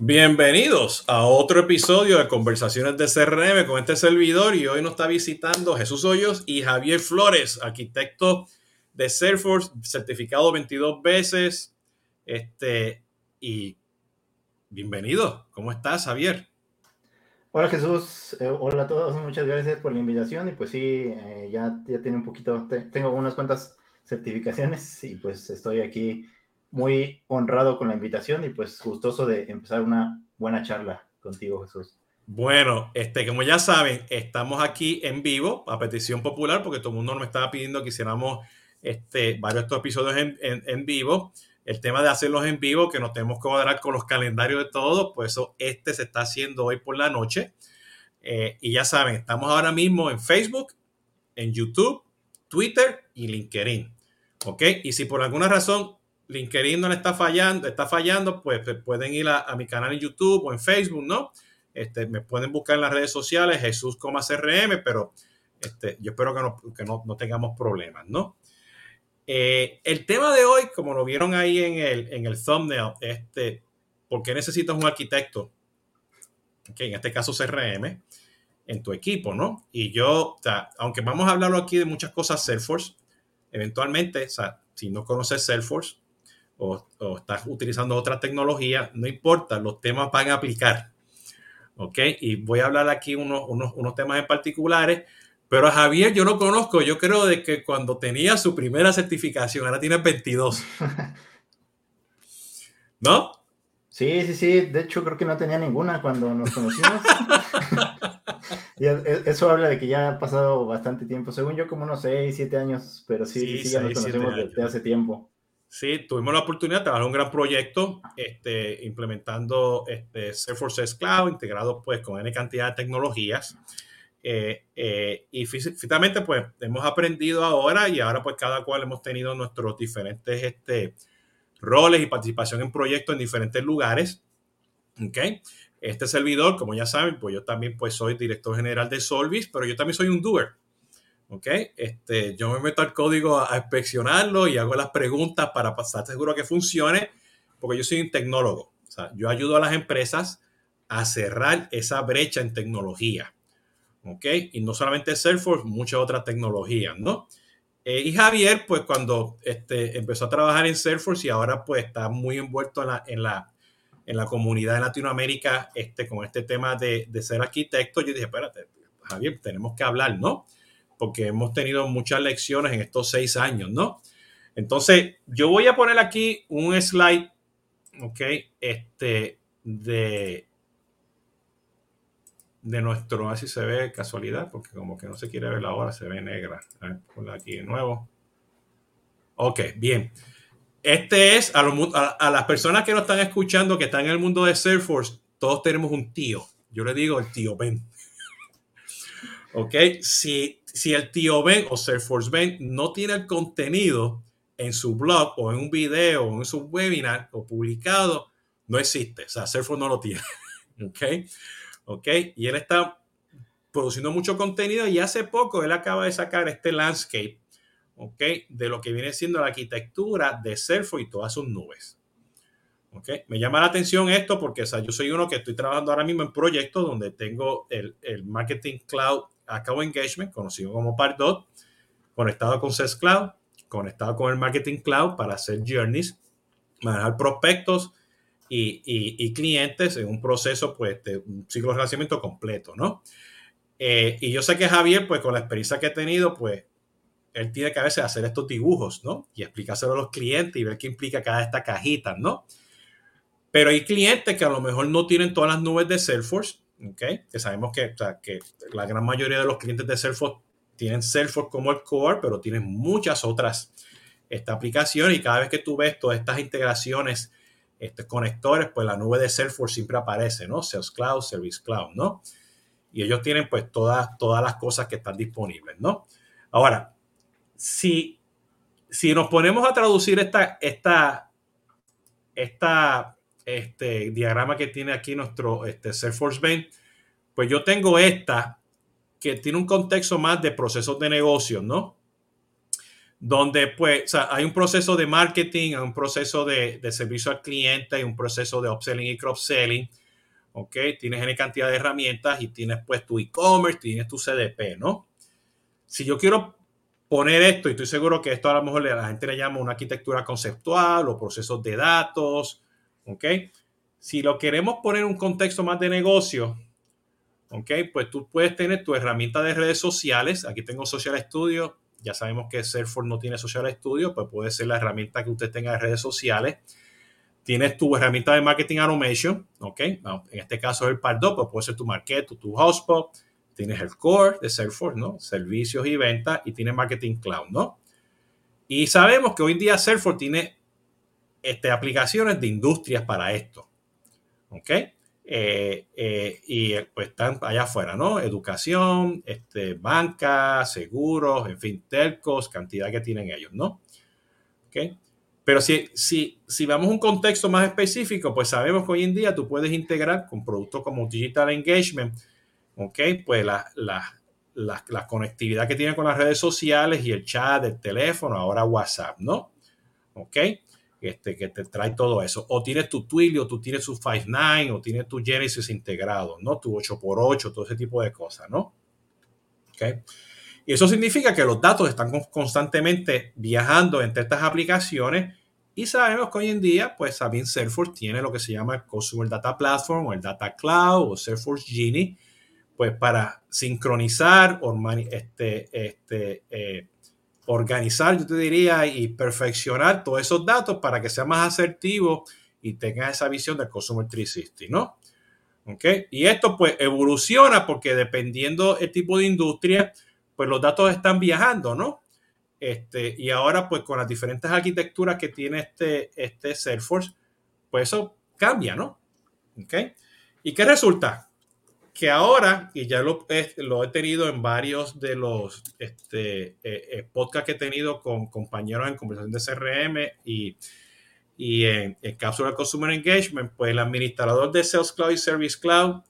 Bienvenidos a otro episodio de Conversaciones de CRM con este servidor y hoy nos está visitando Jesús Hoyos y Javier Flores, arquitecto de Salesforce, certificado 22 veces. Este, y bienvenido, ¿cómo estás Javier? Hola Jesús, eh, hola a todos, muchas gracias por la invitación y pues sí, eh, ya, ya tiene un poquito, tengo unas cuantas certificaciones y pues estoy aquí muy honrado con la invitación y pues gustoso de empezar una buena charla contigo, Jesús. Bueno, este, como ya saben, estamos aquí en vivo a petición popular porque todo el mundo nos estaba pidiendo que hiciéramos este, varios estos episodios en, en, vivo. El tema de hacerlos en vivo, que nos tenemos que cuadrar con los calendarios de todos, pues eso, este se está haciendo hoy por la noche. Eh, y ya saben, estamos ahora mismo en Facebook, en YouTube, Twitter y LinkedIn. ¿Ok? Y si por alguna razón LinkedIn no le está fallando, está fallando, pues, pues pueden ir a, mi canal en YouTube o en Facebook, ¿no? Este, me pueden buscar en las redes sociales, Jesús, CRM, pero este, yo espero que, no, que no, no tengamos problemas, ¿no? Eh, el tema de hoy, como lo vieron ahí en el, en el thumbnail, este, ¿por qué necesitas un arquitecto? Okay, en este caso CRM, en tu equipo, ¿no? Y yo, o sea, aunque vamos a hablarlo aquí de muchas cosas Salesforce, eventualmente, o sea, si no conoces Salesforce, o, estás utilizando otra tecnología, no importa, los temas van a aplicar. ¿Ok? Y voy a hablar aquí unos, unos, unos temas en particulares, pero a Javier yo no conozco, yo creo de que cuando tenía su primera certificación, ahora tiene 22. ¿No? Sí, sí, sí, de hecho creo que no tenía ninguna cuando nos conocimos. y eso habla de que ya ha pasado bastante tiempo, según yo como unos 6, 7 años, pero sí, sí, sí ya nos conocemos desde hace tiempo. Sí, tuvimos la oportunidad de trabajar un gran proyecto este, implementando este, Salesforce Cloud, integrado pues con N cantidad de tecnologías. Eh, eh, y finalmente pues hemos aprendido ahora y ahora pues cada cual hemos tenido nuestros diferentes este, roles y participación en proyectos en diferentes lugares. ¿okay? Este servidor, como ya saben, pues yo también pues soy director general de Solvis, pero yo también soy un doer. ¿Ok? Este, yo me meto al código a, inspeccionarlo y hago las preguntas para estar seguro que funcione, porque yo soy un tecnólogo. O sea, yo ayudo a las empresas a cerrar esa brecha en tecnología, ¿ok? Y no solamente Salesforce, muchas otras tecnologías, ¿no? Eh, y Javier, pues cuando este, empezó a trabajar en Salesforce y ahora pues está muy envuelto en la, en la, en la comunidad de Latinoamérica este, con este tema de, de ser arquitecto, yo dije, espérate, Javier, tenemos que hablar, ¿no? Porque hemos tenido muchas lecciones en estos seis años, ¿no? Entonces, yo voy a poner aquí un slide, ¿ok? Este, de, de nuestro, así se ve casualidad, porque como que no se quiere ver la hora, se ve negra. A aquí de nuevo. Ok, bien. Este es a, a, las personas que nos están escuchando, que están en el mundo de Salesforce, todos tenemos un tío. Yo le digo el tío Ben. ok, si si el tío Ben o Salesforce Ben no tiene el contenido en su blog o en un video o en su webinar o publicado, no existe. O sea, Salesforce no lo tiene. ¿Ok? ¿Ok? Y él está produciendo mucho contenido y hace poco él acaba de sacar este landscape, ¿ok? De lo que viene siendo la arquitectura de Salesforce y todas sus nubes. ¿Ok? Me llama la atención esto porque o sea, yo soy uno que estoy trabajando ahora mismo en proyectos donde tengo el, el Marketing Cloud Account Engagement, conocido como Pardot, conectado con Sales Cloud, conectado con el Marketing Cloud para hacer journeys, manejar prospectos y, clientes en un proceso, pues, de un ciclo de relacionamiento completo, ¿no? Eh, y yo sé que Javier, pues, con la experiencia que ha tenido, pues, él tiene que a veces hacer estos dibujos, ¿no? Y explicárselo a los clientes y ver qué implica cada esta cajita, ¿no? Pero hay clientes que a lo mejor no tienen todas las nubes de Salesforce ¿okay? que sabemos que, que la gran mayoría de los clientes de Salesforce tienen Salesforce como el core, pero tienen muchas otras esta aplicación y cada vez que tú ves todas estas integraciones, estos conectores, pues la nube de Salesforce siempre aparece, ¿no? Sales Cloud, Service Cloud, ¿no? Y ellos tienen pues todas, todas las cosas que están disponibles, ¿no? Ahora, si, si nos ponemos a traducir esta, esta, esta este diagrama que tiene aquí nuestro este, Salesforce Ben, pues yo tengo esta que tiene un contexto más de procesos de negocio, ¿no? donde pues hay un proceso de marketing, hay un proceso de, servicio al cliente, hay un proceso de upselling y cross-selling, ¿ok? Tienes una cantidad de herramientas y tienes pues tu e-commerce, tienes tu CDP, ¿no? Si yo quiero poner esto, y estoy seguro que esto a lo mejor la gente le llama una arquitectura conceptual o procesos de datos, ¿ok? Si lo queremos poner en un contexto más de negocio, ¿ok? Pues tú puedes tener tu herramienta de redes sociales, aquí tengo Social Studio, ya sabemos que Salesforce no tiene Social Studio, pues puede ser la herramienta que usted tenga de redes sociales. Tienes tu herramienta de marketing automation, ¿ok? En este caso es el Pardo, pues puede ser tu Marketo, tu Hotspot. Tienes el core de Salesforce, ¿no? Servicios y ventas y tienes marketing cloud, ¿no? Y sabemos que hoy en día Salesforce tiene este, aplicaciones de industrias para esto, ¿ok? Eh, eh, y pues están allá afuera, ¿no? Educación, este, banca, seguros, en fin, telcos, cantidad que tienen ellos, ¿no? ¿Ok? Pero si, si, si vamos a un contexto más específico, pues sabemos que hoy en día tú puedes integrar con productos como Digital Engagement, ¿ok? Pues la, la, la, la conectividad que tiene con las redes sociales y el chat, el teléfono, ahora WhatsApp, ¿no? ¿Ok? Este, que te trae todo eso. O tienes tu Twilio, tú tienes tu Five9, o tienes tu Genesis integrado, ¿no? Tu 8x8, todo ese tipo de cosas, ¿no? ¿Ok? Y eso significa que los datos están constantemente viajando entre estas aplicaciones y sabemos que hoy en día, pues también Salesforce tiene lo que se llama el Customer Data Platform o el Data Cloud o Salesforce Genie, pues para sincronizar o este, este, eh, organizar, yo te diría, y perfeccionar todos esos datos para que sea más asertivo y tenga esa visión del Customer 360, ¿no? ¿Ok? Y esto pues evoluciona porque dependiendo el tipo de industria, pues los datos están viajando, ¿no? Este, y ahora pues con las diferentes arquitecturas que tiene este, este Salesforce, pues eso cambia, ¿no? ¿Ok? ¿Y qué resulta? Que ahora, y ya lo, he tenido en varios de los este, eh, eh, podcasts que he tenido con compañeros en conversación de CRM y, y en, en Cápsula Consumer Engagement, pues el administrador de Sales Cloud y Service Cloud,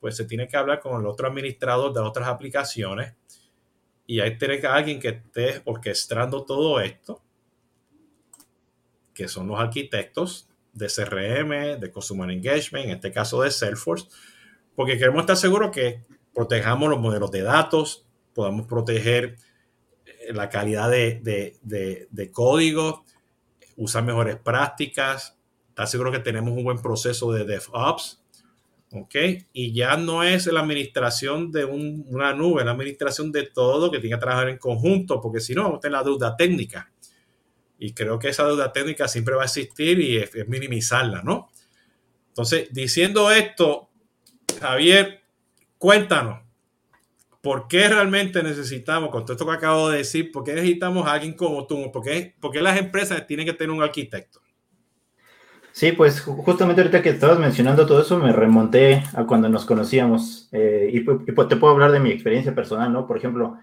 pues se tiene que hablar con el otro administrador de otras aplicaciones. Y ahí tiene que alguien que esté orquestando todo esto, que son los arquitectos de CRM, de Consumer Engagement, en este caso de Salesforce, porque queremos estar seguros que protejamos los modelos de datos, podamos proteger eh, la calidad de, código, usar mejores prácticas, estar seguro que tenemos un buen proceso de DevOps, ¿ok? Y ya no es la administración de una nube, es la administración de todo que tiene que trabajar en conjunto, porque si no, vamos a tener la deuda técnica. Y creo que esa deuda técnica siempre va a existir y es minimizarla, ¿no? Entonces, diciendo esto, Javier, cuéntanos, ¿por qué realmente necesitamos, con todo esto que acabo de decir, por qué necesitamos a alguien como tú? ¿Por qué, las empresas tienen que tener un arquitecto? Sí, pues justamente ahorita que estabas mencionando todo eso, me remonté a cuando nos conocíamos eh, y, pues te puedo hablar de mi experiencia personal, ¿no? Por ejemplo,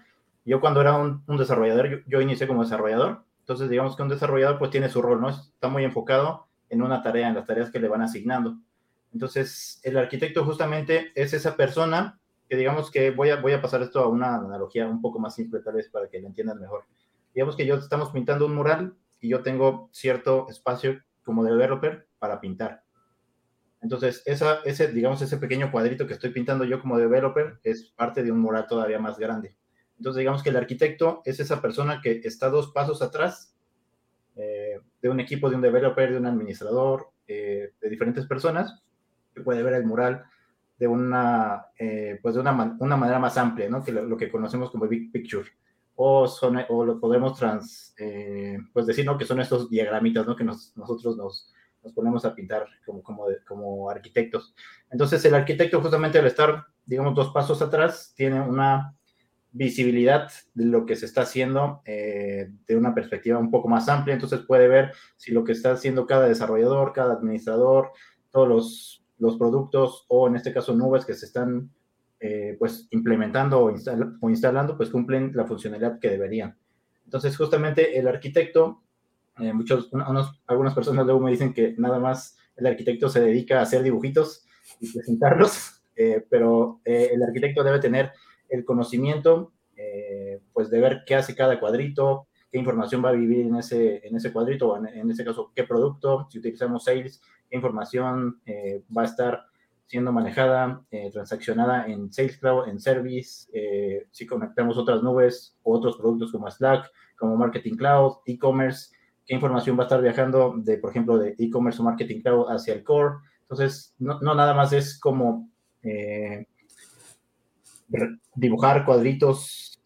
yo cuando era un, desarrollador, yo, yo, inicié como desarrollador, entonces digamos que un desarrollador pues tiene su rol, ¿no? Está muy enfocado en una tarea, en las tareas que le van asignando. Entonces, el arquitecto justamente es esa persona que digamos que voy a, voy a pasar esto a una analogía un poco más simple tal vez para que lo entiendan mejor. Digamos que yo estamos pintando un mural y yo tengo cierto espacio como developer para pintar. Entonces, esa, ese, digamos, ese pequeño cuadrito que estoy pintando yo como developer es parte de un mural todavía más grande. Entonces, digamos que el arquitecto es esa persona que está dos pasos atrás eh, de un equipo, de un developer, de un administrador, eh, de diferentes personas, puede ver el mural de una, eh, pues de una, una, manera más amplia, ¿no? Que lo, que conocemos como Big Picture. O, son, o lo podemos trans, eh, pues decir, ¿no? Que son estos diagramitas, ¿no? Que nos, nosotros nos, nos, ponemos a pintar como, como, como arquitectos. Entonces, el arquitecto justamente al estar, digamos, dos pasos atrás, tiene una visibilidad de lo que se está haciendo eh, de una perspectiva un poco más amplia, entonces puede ver si lo que está haciendo cada desarrollador, cada administrador, todos los los productos o en este caso nubes que se están eh, pues implementando o, o, instalando pues cumplen la funcionalidad que deberían. Entonces justamente el arquitecto, eh, muchos, algunas personas luego me dicen que nada más el arquitecto se dedica a hacer dibujitos y presentarlos, eh, pero el arquitecto debe tener el conocimiento pues de ver qué hace cada cuadrito, qué información va a vivir en ese, en ese cuadrito, o en, en ese caso, qué producto, si utilizamos Sales, qué información eh, va a estar siendo manejada, eh, transaccionada en Sales Cloud, en Service, eh, si conectamos otras nubes o otros productos como Slack, como Marketing Cloud, e-commerce, qué información va a estar viajando de, por ejemplo, de e-commerce o Marketing Cloud hacia el core. Entonces, no, nada más es como dibujar cuadritos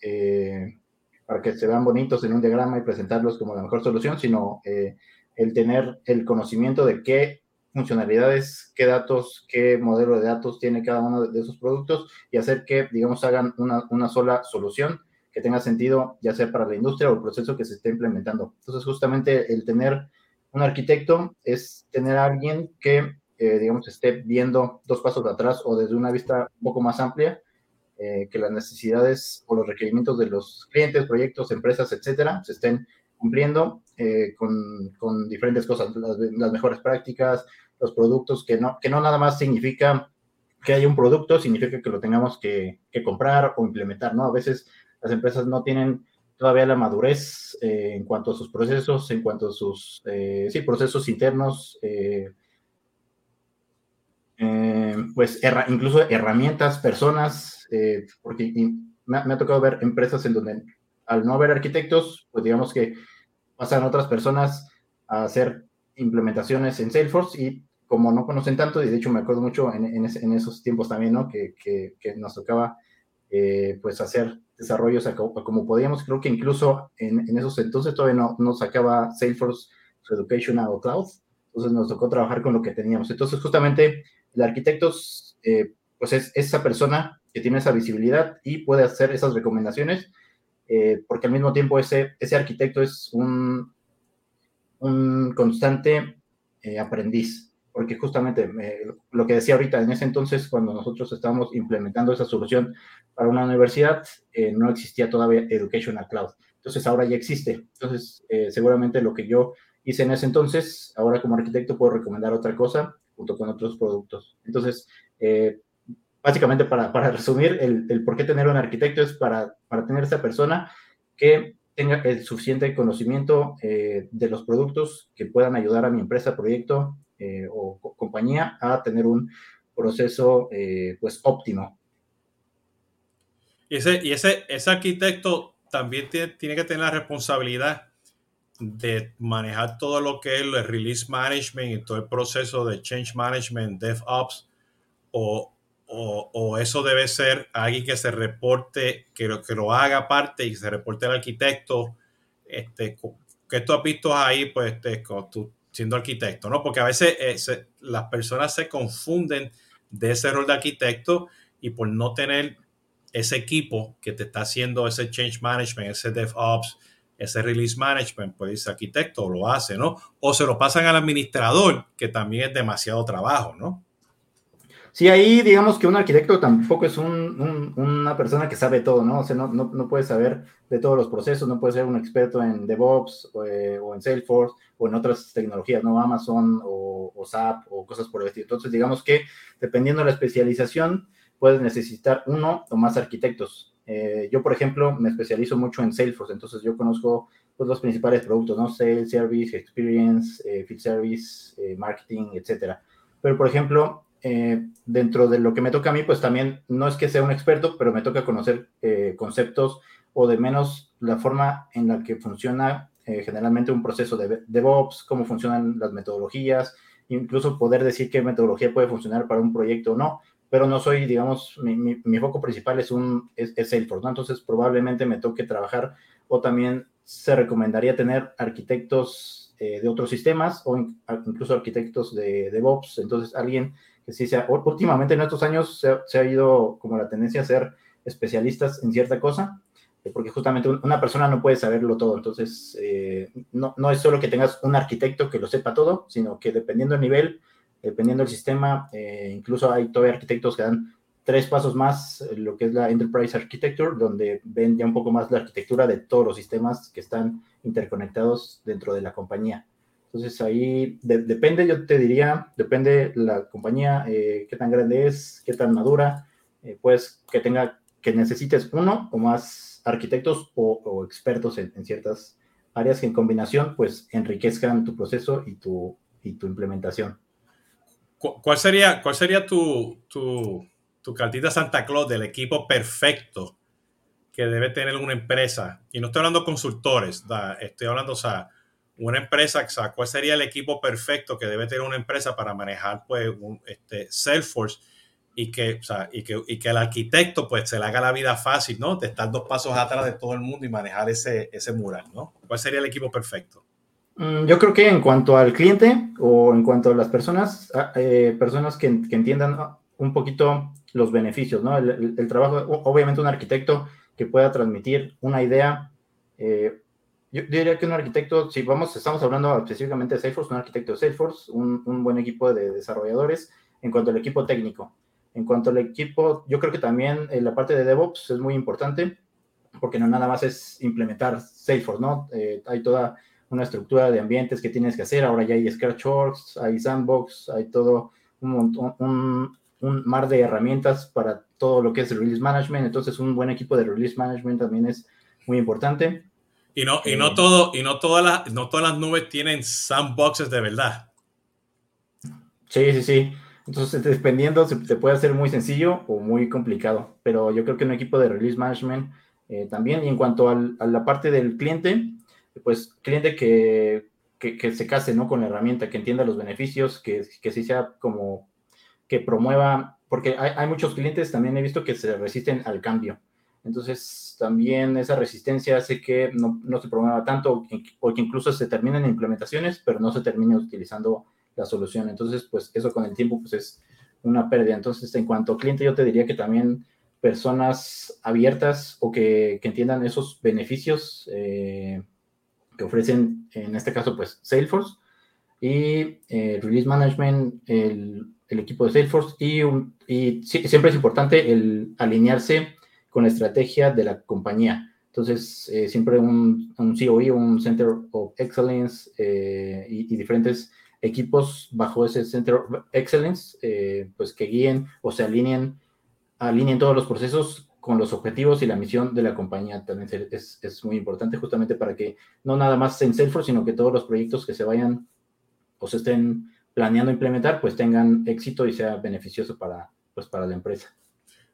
para que se vean bonitos en un diagrama y presentarlos como la mejor solución, sino el tener el conocimiento de qué funcionalidades, qué datos, qué modelo de datos tiene cada uno de esos productos y hacer que, digamos, hagan una, una sola solución que tenga sentido, ya sea para la industria o el proceso que se esté implementando. Entonces, justamente el tener un arquitecto es tener a alguien que, eh, digamos, esté viendo dos pasos atrás o desde una vista un poco más amplia, eh, que las necesidades o los requerimientos de los clientes, proyectos, empresas, etcétera, se estén cumpliendo eh, con, diferentes cosas, las, mejores prácticas, los productos, que no, que no nada más significa que haya un producto, significa que lo tengamos que, comprar o implementar, ¿no? A veces las empresas no tienen todavía la madurez eh, en cuanto a sus procesos, en cuanto a sus, eh, sí, procesos internos, pues incluso herramientas, personas, porque me ha tocado ver empresas en donde al no haber arquitectos, pues digamos que pasan otras personas a hacer implementaciones en Salesforce y como no conocen tanto, y de hecho me acuerdo mucho en, esos tiempos también, ¿no? Que, nos tocaba eh, pues hacer desarrollos como podíamos, creo que incluso en, esos entonces todavía no, no sacaba Salesforce Educational Cloud, entonces nos tocó trabajar con lo que teníamos. Entonces justamente el arquitecto eh, pues es esa persona que tiene esa visibilidad y puede hacer esas recomendaciones eh, porque al mismo tiempo ese, ese arquitecto es un, un constante eh, aprendiz, porque justamente me, lo que decía ahorita, en ese entonces, cuando nosotros estábamos implementando esa solución para una universidad, eh, no existía todavía Educational Cloud. Entonces ahora ya existe. Entonces, eh, seguramente lo que yo hice en ese entonces, ahora como arquitecto puedo recomendar otra cosa junto con otros productos. Entonces, eh, básicamente para, para resumir, el, el, por qué tener un arquitecto es para, para tener esa persona que tenga el suficiente conocimiento eh, de los productos que puedan ayudar a mi empresa, proyecto eh, o co compañía a tener un proceso eh, pues óptimo. Y ese, y ese, ese arquitecto también tiene, tiene, que tener la responsabilidad de manejar todo lo que es el release management y todo el proceso de change management, DevOps o, o, o, eso debe ser alguien que se reporte, que lo, que lo haga parte y se reporte al arquitecto, este, que tú has visto ahí, pues, este, tú siendo arquitecto, ¿no? Porque a veces eh, las personas se confunden de ese rol de arquitecto y por no tener ese equipo que te está haciendo ese change management, ese DevOps, ese release management, pues ese arquitecto lo hace, ¿no? O se lo pasan al administrador, que también es demasiado trabajo, ¿no? Sí, ahí digamos que un arquitecto tampoco es un, un, una persona que sabe todo, ¿no? O sea, no, no, no, puede saber de todos los procesos, no puede ser un experto en DevOps o, eh, en Salesforce o en otras tecnologías, ¿no? Amazon o, SAP o cosas por el estilo. Entonces, digamos que dependiendo de la especialización, puedes necesitar uno o más arquitectos. Eh, yo, por ejemplo, me especializo mucho en Salesforce, entonces yo conozco pues, los principales productos, ¿no? Sales, Service, Experience, eh, Field Service, Marketing, etcétera. Pero, por ejemplo, eh, dentro de lo que me toca a mí, pues también no es que sea un experto, pero me toca conocer eh, conceptos o de menos la forma en la que funciona eh, generalmente un proceso de DevOps, cómo funcionan las metodologías, incluso poder decir qué metodología puede funcionar para un proyecto o no, pero no soy, digamos, mi, mi, mi foco principal es, un, es, es Salesforce, ¿no? Entonces probablemente me toque trabajar o también se recomendaría tener arquitectos de otros sistemas o incluso arquitectos de DevOps, entonces alguien que sí sea, últimamente en estos años se, se, ha ido como la tendencia a ser especialistas en cierta cosa, eh, porque justamente una persona no puede saberlo todo, entonces eh, no, no, es solo que tengas un arquitecto que lo sepa todo, sino que dependiendo del nivel, dependiendo del sistema, eh, incluso hay todavía arquitectos que dan tres pasos más, lo que es la Enterprise Architecture, donde ven ya un poco más la arquitectura de todos los sistemas que están interconectados dentro de la compañía. Entonces ahí de, depende, yo te diría, depende la compañía, eh, qué tan grande es, qué tan madura, eh, pues que tenga, que necesites uno o más arquitectos o, o expertos en, en, ciertas áreas que en combinación pues enriquezcan tu proceso y tu, y tu implementación. ¿Cuál sería, cuál sería tu, tu, tu cartita Santa Claus del equipo perfecto que debe tener una empresa? Y no estoy hablando consultores, estoy hablando, o sea, una empresa, ¿cuál sería el equipo perfecto que debe tener una empresa para manejar pues un, este, Salesforce? y que, o sea, y que, y que el arquitecto pues se le haga la vida fácil, ¿no? De estar dos pasos atrás de todo el mundo y manejar ese, ese mural, ¿no? ¿Cuál sería el equipo perfecto? Mm, yo creo que en cuanto al cliente o en cuanto a las personas, ah, eh, personas que, que, entiendan un poquito los beneficios, ¿no? El, el, trabajo, obviamente un arquitecto que pueda transmitir una idea. Eh, yo, diría que un arquitecto, si vamos, estamos hablando específicamente de Salesforce, un arquitecto de Salesforce, un, un buen equipo de desarrolladores, en cuanto al equipo técnico. En cuanto al equipo, yo creo que también eh, la parte de DevOps es muy importante, porque no nada más es implementar Salesforce, ¿no? Eh, hay toda una estructura de ambientes que tienes que hacer. Ahora ya hay Scratchworks, hay Sandbox, hay todo un, un, un, mar de herramientas para todo lo que es el release management. Entonces, un buen equipo de release management también es muy importante. Y no, y no eh, todo, y no todas las, no todas las nubes tienen sandboxes de verdad. Sí, sí, sí. Entonces, dependiendo, se te puede hacer muy sencillo o muy complicado, pero yo creo que un equipo de release management eh, también. Y en cuanto al, a la parte del cliente, pues cliente que, que, que, se case ¿no? con la herramienta, que entienda los beneficios, que, que sí sea como que promueva, porque hay, hay muchos clientes también he visto que se resisten al cambio. Entonces, también esa resistencia hace que no, no se promueva tanto o que incluso se terminen implementaciones, pero no se termine utilizando la solución. Entonces, pues eso con el tiempo pues es una pérdida. Entonces, en cuanto a cliente, yo te diría que también personas abiertas o que, que entiendan esos beneficios eh, que ofrecen, en este caso, pues Salesforce y eh, Release Management, el, el, equipo de Salesforce y, y siempre es importante el alinearse con la estrategia de la compañía. Entonces, eh, siempre un, un COE, un Center of Excellence eh, y, diferentes equipos bajo ese Center of Excellence, eh, pues que guíen o se alineen, alineen todos los procesos con los objetivos y la misión de la compañía. También es, es muy importante justamente para que no nada más en Salesforce, sino que todos los proyectos que se vayan o se estén planeando implementar, pues tengan éxito y sea beneficioso para, pues, para la empresa.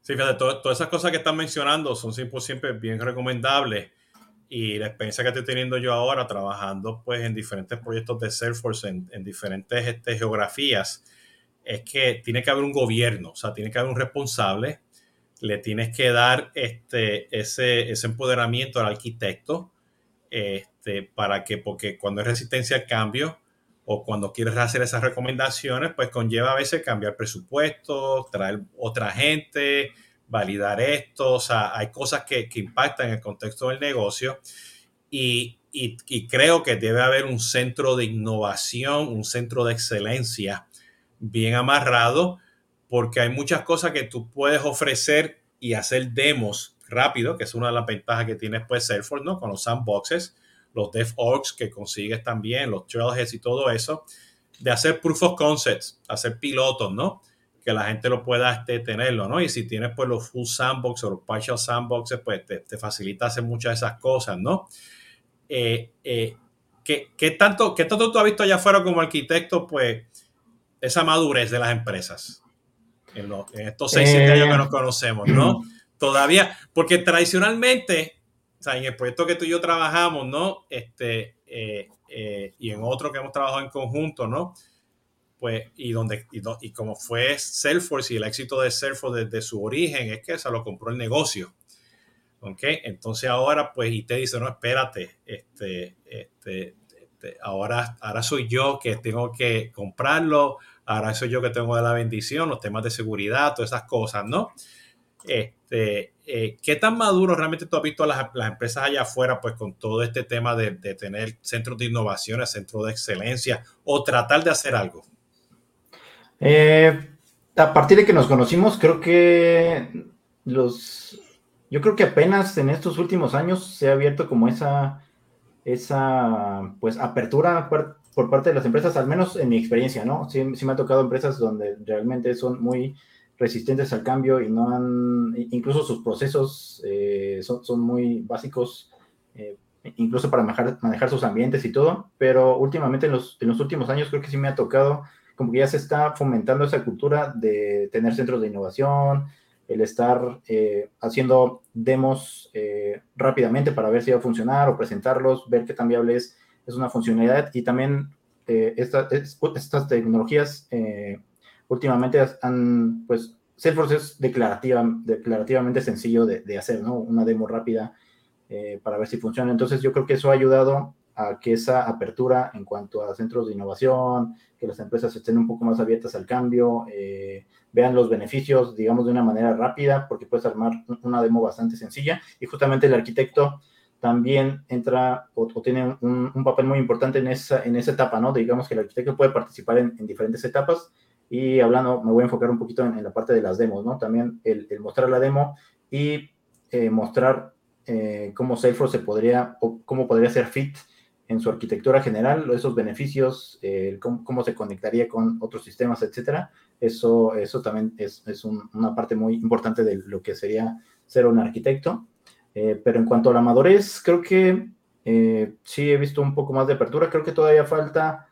Sí, fíjate, todas esas cosas que están mencionando son siempre, siempre bien recomendables. Y la experiencia que estoy teniendo yo ahora trabajando pues en diferentes proyectos de Salesforce en, en diferentes este, geografías es que tiene que haber un gobierno, o sea, tiene que haber un responsable, le tienes que dar este, ese, ese empoderamiento al arquitecto este, para que, porque cuando hay resistencia al cambio o cuando quieres hacer esas recomendaciones, pues conlleva a veces cambiar presupuesto, traer otra gente, validar esto, o sea, hay cosas que, que impactan en el contexto del negocio y, y, y, creo que debe haber un centro de innovación, un centro de excelencia bien amarrado, porque hay muchas cosas que tú puedes ofrecer y hacer demos rápido, que es una de las ventajas que tiene pues Salesforce, ¿no? Con los sandboxes, los DevOps que consigues también, los trailheads y todo eso, de hacer proof of concepts, hacer pilotos, ¿no? que la gente lo pueda este, tenerlo, ¿no? Y si tienes pues los full sandbox o los partial sandboxes, pues te, te facilita hacer muchas de esas cosas, ¿no? Eh, eh, ¿qué, ¿qué, tanto, ¿Qué tanto tú has visto allá afuera como arquitecto, pues, esa madurez de las empresas? En, lo, en estos seis, siete eh, años que nos conocemos, ¿no? Todavía, porque tradicionalmente, o sea, en el proyecto que tú y yo trabajamos, ¿no? Este, eh, eh, y en otro que hemos trabajado en conjunto, ¿no? pues, y, donde, y, y, como fue Salesforce y el éxito de Salesforce desde su origen, es que se lo compró el negocio. ¿Ok? Entonces ahora, pues, y te dice, no, espérate, este, este, este, ahora, ahora soy yo que tengo que comprarlo, ahora soy yo que tengo la bendición, los temas de seguridad, todas esas cosas, ¿no? Este, eh, ¿Qué tan maduro realmente tú has visto a las, empresas allá afuera, pues con todo este tema de, tener centros de innovación, centros de excelencia o tratar de hacer algo? Eh, a partir de que nos conocimos, creo que los. Yo creo que apenas en estos últimos años se ha abierto como esa. esa pues apertura por, por parte de las empresas, al menos en mi experiencia, ¿no? Sí, sí, me ha tocado empresas donde realmente son muy resistentes al cambio y no han. incluso sus procesos eh, son, son, muy básicos. Eh, incluso para manejar, manejar sus ambientes y todo, pero últimamente en los, en los últimos años creo que sí me ha tocado, como que ya se está fomentando esa cultura de tener centros de innovación, el estar eh, haciendo demos rápidamente para ver si va a funcionar o presentarlos, ver qué tan viable es, es una funcionalidad y también eh, estas tecnologías últimamente han, pues, Salesforce es declarativa, declarativamente sencillo de, hacer, ¿no? Una demo rápida para ver si funciona. Entonces yo creo que eso ha ayudado a que esa apertura en cuanto a centros de innovación, que las empresas estén un poco más abiertas al cambio, eh, vean los beneficios, digamos, de una manera rápida, porque puedes armar una demo bastante sencilla. Y justamente el arquitecto también entra o, tiene un, papel muy importante en esa, en esa etapa, ¿no? Digamos que el arquitecto puede participar en, diferentes etapas. Y hablando, me voy a enfocar un poquito en, la parte de las demos, ¿no? También el, mostrar la demo y eh, mostrar eh, cómo Salesforce se podría, o cómo podría ser fit en su arquitectura general, esos beneficios, eh, cómo, se conectaría con otros sistemas, etcétera. Eso, eso también es, es una parte muy importante de lo que sería ser un arquitecto. Eh, pero en cuanto a la madurez, creo que eh, sí he visto un poco más de apertura. Creo que todavía falta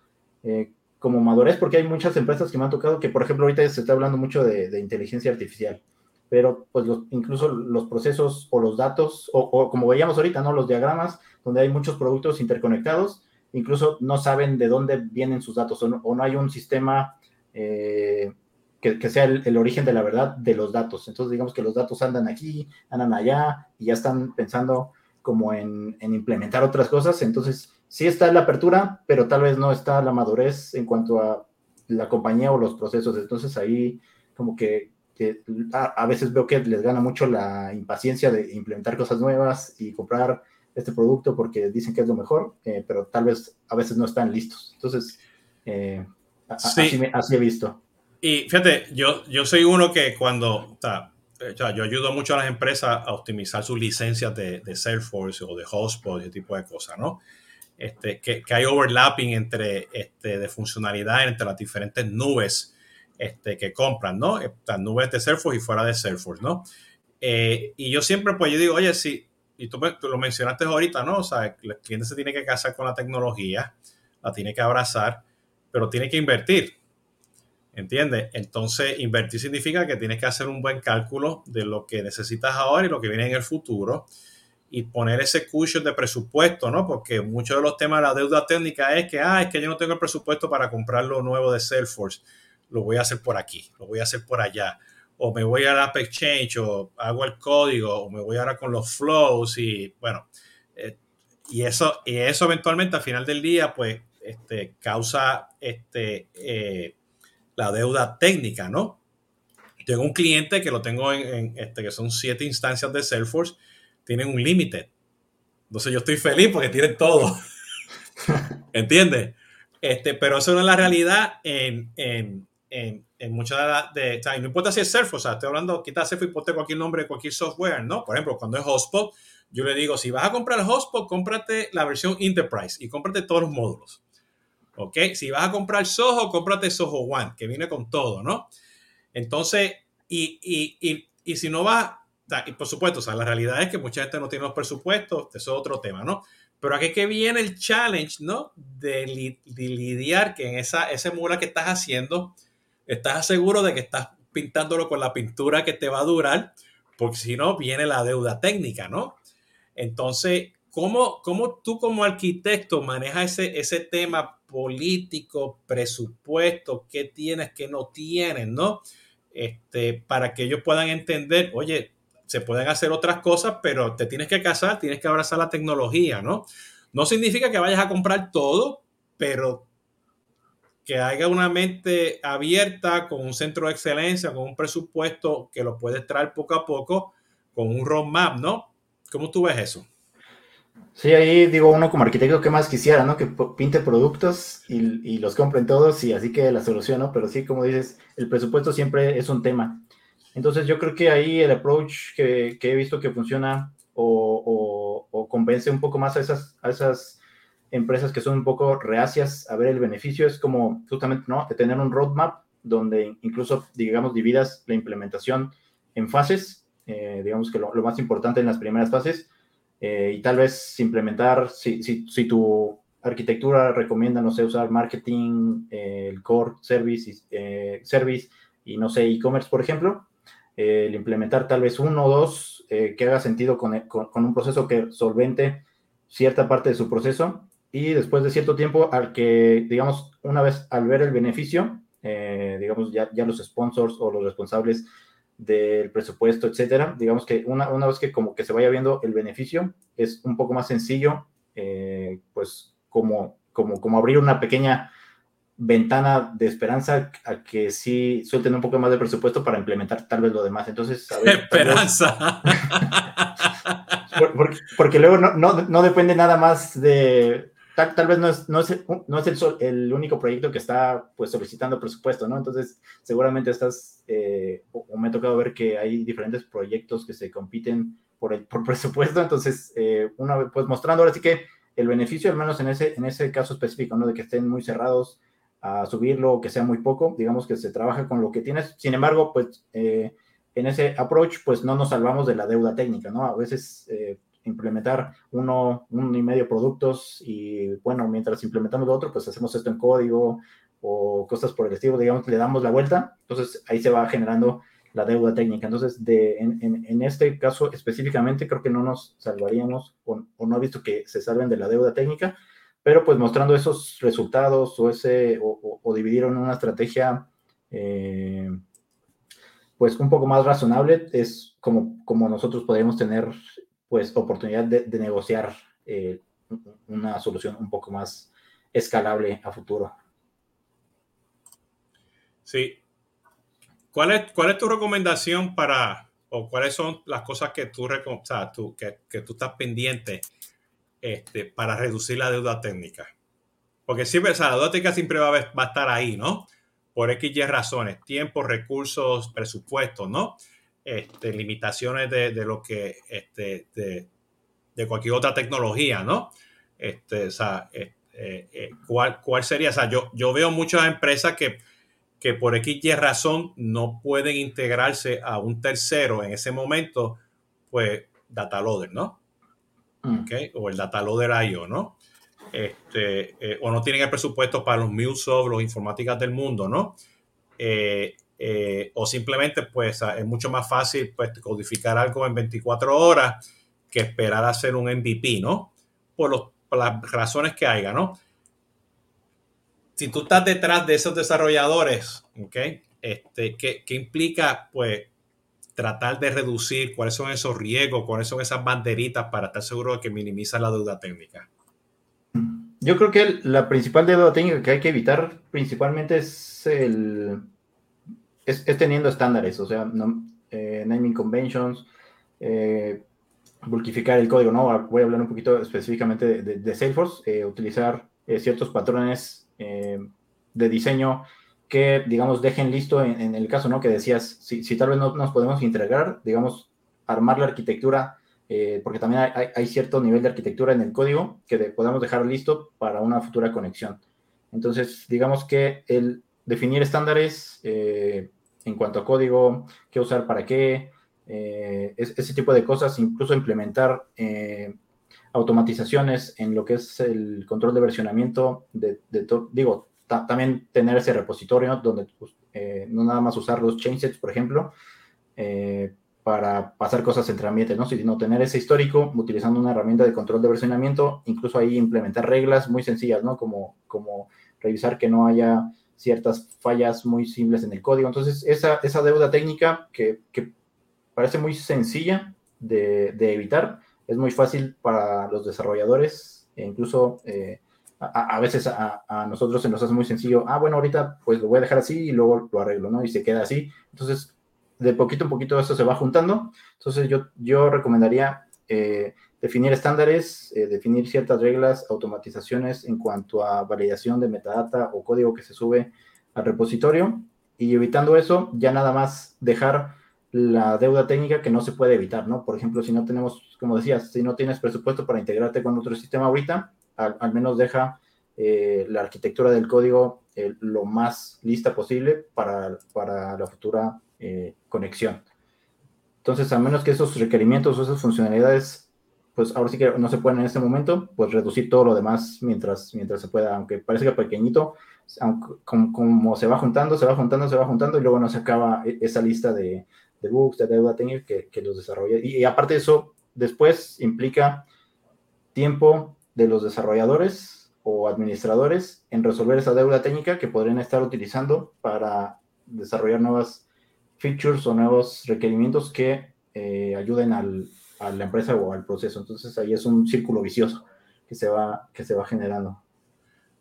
como madurez, porque hay muchas empresas que me han tocado que, por ejemplo, ahorita se está hablando mucho de, inteligencia artificial pero pues incluso los procesos o los datos, o, como veíamos ahorita, ¿no? Los diagramas, donde hay muchos productos interconectados, incluso no saben de dónde vienen sus datos o no, hay un sistema eh, que, sea el, origen de la verdad de los datos. Entonces, digamos que los datos andan aquí, andan allá y ya están pensando como en implementar otras cosas. Entonces, sí está la apertura, pero tal vez no está la madurez en cuanto a la compañía o los procesos. Entonces, ahí como que que a, veces veo que les gana mucho la impaciencia de implementar cosas nuevas y comprar este producto porque dicen que es lo mejor, eh, pero tal vez a veces no están listos. Entonces, eh, así, he visto. Y fíjate, yo, yo soy uno que cuando, o sea, yo ayudo mucho a las empresas a optimizar sus licencias de, de Salesforce o de HubSpot, ese tipo de cosas, ¿no? Este, que, que, hay overlapping entre, este, de funcionalidad entre las diferentes nubes este, que compran, ¿no? Están nubes de Salesforce y fuera de Salesforce, ¿no? Eh, y yo siempre, pues yo digo, oye, sí, y tú, lo mencionaste ahorita, ¿no? O sea, el cliente se tiene que casar con la tecnología, la tiene que abrazar, pero tiene que invertir. ¿Entiendes? Entonces, invertir significa que tienes que hacer un buen cálculo de lo que necesitas ahora y lo que viene en el futuro y poner ese cushion de presupuesto, ¿no? Porque muchos de los temas de la deuda técnica es que, ah, es que yo no tengo el presupuesto para comprar lo nuevo de Salesforce lo voy a hacer por aquí, lo voy a hacer por allá. O me voy a la App Exchange, o hago el código, o me voy ahora con los flows, y bueno, eh, y, eso, y eso eventualmente al final del día, pues, este, causa este, eh, la deuda técnica, ¿no? Tengo un cliente que lo tengo en, este, que son siete instancias de Salesforce, tienen un límite. Entonces yo estoy feliz porque tienen todo. ¿Entiendes? Este, pero eso no es la realidad en, en, en muchas de, o no importa si es Surf, o sea, estoy hablando, quita Surf y ponte cualquier nombre de cualquier software, ¿no? Por ejemplo, cuando es Hotspot, yo le digo, si vas a comprar Hotspot, cómprate la versión Enterprise y cómprate todos los módulos. ¿Ok? Si vas a comprar Soho, cómprate Soho One, que viene con todo, ¿no? Entonces, y, y, y, y si no vas, y por supuesto, o sea, la realidad es que mucha gente no tiene los presupuestos, eso es otro tema, ¿no? Pero aquí que viene el challenge, ¿no? De, lidiar que en esa, ese mula que estás haciendo, estás seguro de que estás pintándolo con la pintura que te va a durar, porque si no, viene la deuda técnica, ¿no? Entonces, ¿cómo, cómo tú como arquitecto manejas ese, ese tema político, presupuesto, qué tienes, qué no tienes, ¿no? Este, para que ellos puedan entender, oye, se pueden hacer otras cosas, pero te tienes que casar, tienes que abrazar la tecnología, ¿no? No significa que vayas a comprar todo, pero que haya una mente abierta con un centro de excelencia, con un presupuesto que lo puedes traer poco a poco, con un roadmap, ¿no? ¿Cómo tú ves eso? Sí, ahí digo uno como arquitecto, ¿qué más quisiera, no? Que pinte productos y, los compren todos y así que la solución, ¿no? Pero sí, como dices, el presupuesto siempre es un tema. Entonces yo creo que ahí el approach que, he visto que funciona o, o, convence un poco más a esas, a esas empresas que son un poco reacias a ver el beneficio es como justamente, ¿no? De tener un roadmap donde incluso, digamos, dividas la implementación en fases, eh, digamos que lo, más importante en las primeras fases, y tal vez implementar, si, si, si, tu arquitectura recomienda, no sé, usar marketing, el core service, service y no sé, e-commerce, por ejemplo, el implementar tal vez uno o dos que haga sentido con, con, con, un proceso que solvente cierta parte de su proceso y después de cierto tiempo al que, digamos, una vez al ver el beneficio, eh, digamos, ya, ya los sponsors o los responsables del presupuesto, etcétera, digamos que una, una vez que como que se vaya viendo el beneficio, es un poco más sencillo, eh, pues como, como, como abrir una pequeña ventana de esperanza a que sí suelten un poco más de presupuesto para implementar tal vez lo demás. Entonces, a ver, esperanza. porque, porque, luego no, no, no, depende nada más de tal, vez no es, no es, no es el, el, único proyecto que está pues solicitando presupuesto, ¿no? Entonces, seguramente estás, eh, o, me ha tocado ver que hay diferentes proyectos que se compiten por el por presupuesto, entonces, eh, una vez, pues mostrando ahora sí que el beneficio, al menos en ese, en ese caso específico, ¿no? De que estén muy cerrados a subirlo que sea muy poco, digamos que se trabaja con lo que tienes. Sin embargo, pues eh, en ese approach, pues no nos salvamos de la deuda técnica, ¿no? A veces eh, implementar uno, uno y medio productos y bueno, mientras implementamos lo otro, pues hacemos esto en código o cosas por el estilo, digamos, le damos la vuelta, entonces ahí se va generando la deuda técnica. Entonces, de, en este caso específicamente, creo que no nos salvaríamos o, o, no he visto que se salven de la deuda técnica, pero pues mostrando esos resultados o, ese, o, o dividir en una estrategia eh, pues un poco más razonable es como, como nosotros podríamos tener pues oportunidad de, de negociar eh, una solución un poco más escalable a futuro. Sí. ¿Cuál es, cuál es tu recomendación para, o cuáles son las cosas que tú, o sea, tú, que, que, tú estás pendiente este, para reducir la deuda técnica? Porque siempre, sea, la deuda técnica siempre va a, estar ahí, ¿no? Por X razones, tiempo, recursos, presupuestos, ¿no? este, limitaciones de, de, lo que, este, de, de, cualquier otra tecnología, ¿no? Este, o sea, eh, eh, ¿cuál, ¿cuál, sería? O sea, yo, yo veo muchas empresas que, que por X y razón no pueden integrarse a un tercero en ese momento, pues data loader, ¿no? Mm. Okay, o el data loader IO, ¿no? Este, eh, o no tienen el presupuesto para los MuleSoft, los informáticas del mundo, ¿no? Eh, eh, o simplemente pues es mucho más fácil pues codificar algo en 24 horas que esperar a hacer un MVP, ¿no? Por, las razones que haya, ¿no? Si tú estás detrás de esos desarrolladores, ¿ok? Este, ¿qué, ¿Qué implica pues tratar de reducir cuáles son esos riesgos, cuáles son esas banderitas para estar seguro de que minimiza la deuda técnica? Yo creo que la principal deuda técnica que hay que evitar principalmente es el es, teniendo estándares, o sea, eh, naming conventions, eh, bulkificar el código, ¿no? Voy a hablar un poquito específicamente de, Salesforce, eh, utilizar eh, ciertos patrones de diseño que, digamos, dejen listo en, el caso, ¿no? Que decías, si, si tal vez no nos podemos integrar, digamos, armar la arquitectura, porque también hay, cierto nivel de arquitectura en el código que de, podamos dejar listo para una futura conexión. Entonces, digamos que el definir estándares eh, en cuanto a código, qué usar para qué, eh, ese tipo de cosas, incluso implementar eh, automatizaciones en lo que es el control de versionamiento, de, de digo, también tener ese repositorio donde pues, eh, no nada más usar los chainsets, por ejemplo, eh, para pasar cosas entre ambientes, ¿no? sino tener ese histórico utilizando una herramienta de control de versionamiento, incluso ahí implementar reglas muy sencillas, ¿no? Como, como revisar que no haya ciertas fallas muy simples en el código. Entonces, esa, esa deuda técnica que, que parece muy sencilla de, de, evitar, es muy fácil para los desarrolladores e incluso eh, a, veces a, nosotros se nos hace muy sencillo, ah, bueno, ahorita pues lo voy a dejar así y luego lo arreglo, ¿no? Y se queda así. Entonces, de poquito en poquito esto se va juntando. Entonces, yo, yo recomendaría eh, definir estándares, eh, definir ciertas reglas, automatizaciones en cuanto a validación de metadata o código que se sube al repositorio y evitando eso, ya nada más dejar la deuda técnica que no se puede evitar, ¿no? Por ejemplo, si no tenemos, como decías, si no tienes presupuesto para integrarte con otro sistema ahorita, al, al menos deja eh, la arquitectura del código eh, lo más lista posible para, para la futura eh, conexión. Entonces, a menos que esos requerimientos o esas funcionalidades pues ahora sí que no se puede en este momento, pues reducir todo lo demás mientras, mientras se pueda, aunque parece que pequeñito, aunque, como, se va juntando, se va juntando, se va juntando y luego no se acaba e, esa lista de, de bugs, de deuda técnica que, que los desarrolla. Y, aparte de eso, después implica tiempo de los desarrolladores o administradores en resolver esa deuda técnica que podrían estar utilizando para desarrollar nuevas features o nuevos requerimientos que eh, ayuden al, a la empresa o al proceso. Entonces ahí es un círculo vicioso que se va, que se va generando.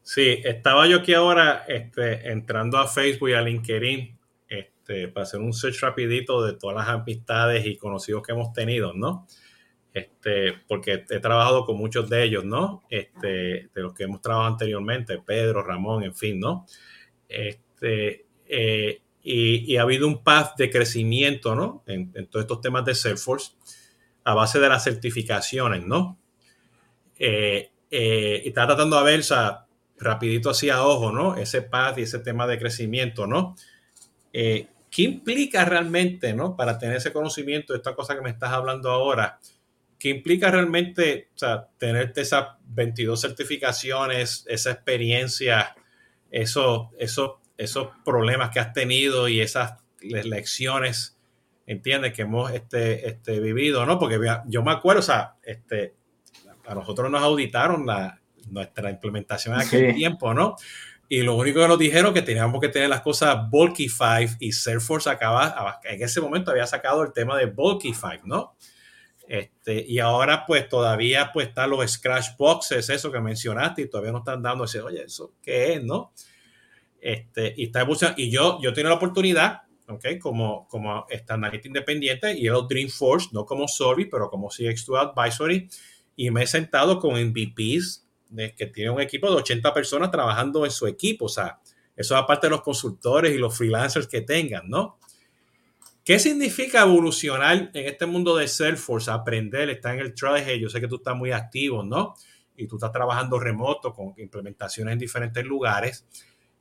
Sí, estaba yo aquí ahora este, entrando a Facebook y a LinkedIn este, para hacer un search rapidito de todas las amistades y conocidos que hemos tenido, ¿no? Este, porque he trabajado con muchos de ellos, ¿no? Este, de los que hemos trabajado anteriormente, Pedro, Ramón, en fin, ¿no? Este, eh, y, ha habido un path de crecimiento, ¿no? En, todos estos temas de Salesforce a base de las certificaciones, ¿no? Eh, eh, y está tratando de ver, o sea, rapidito así a ojo, ¿no? Ese path y ese tema de crecimiento, ¿no? ¿Qué implica realmente, ¿no? Para tener ese conocimiento de esta cosa que me estás hablando ahora, ¿qué implica realmente, o sea, tenerte esas 22 certificaciones, esa experiencia, esos, esos, esos problemas que has tenido y esas lecciones entiendes, que hemos este, este, vivido, ¿no? Porque yo me acuerdo, o sea, este, a nosotros nos auditaron la, nuestra implementación en aquel tiempo, ¿no? Y lo único que nos dijeron que teníamos que tener las cosas Bulky 5 y Salesforce acaba, en ese momento había sacado el tema de Bulky 5, ¿no? Este, y ahora pues todavía pues están los scratch boxes, eso que mencionaste, y todavía no están dando ese, oye, ¿eso qué es, no? Este, y, está, y yo, yo tengo la oportunidad ¿ok? Como, como estandarte independiente y el Dreamforce, no como Sorry, pero como CX2 Advisory. Y me he sentado con MVPs que tiene un equipo de 80 personas trabajando en su equipo. O sea, eso aparte de los consultores y los freelancers que tengan, ¿no? ¿Qué significa evolucionar en este mundo de Salesforce? Aprender, estar en el traje. Yo sé que tú estás muy activo, ¿no? Y tú estás trabajando remoto con implementaciones en diferentes lugares.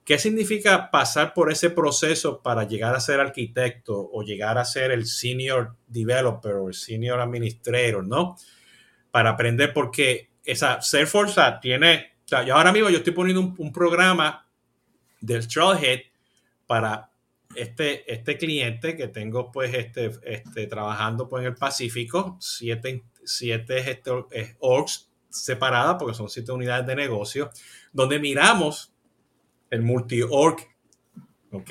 ¿Qué significa pasar por ese proceso para llegar a ser arquitecto o llegar a ser el senior developer o el senior administrator, ¿no? Para aprender porque esa Salesforce tiene, o yo ahora mismo yo estoy poniendo un, programa del Trailhead para este, este cliente que tengo pues este, este, trabajando pues en el Pacífico, siete, siete este, eh, orgs separadas porque son siete unidades de negocio, donde miramos el multi-org, ¿ok?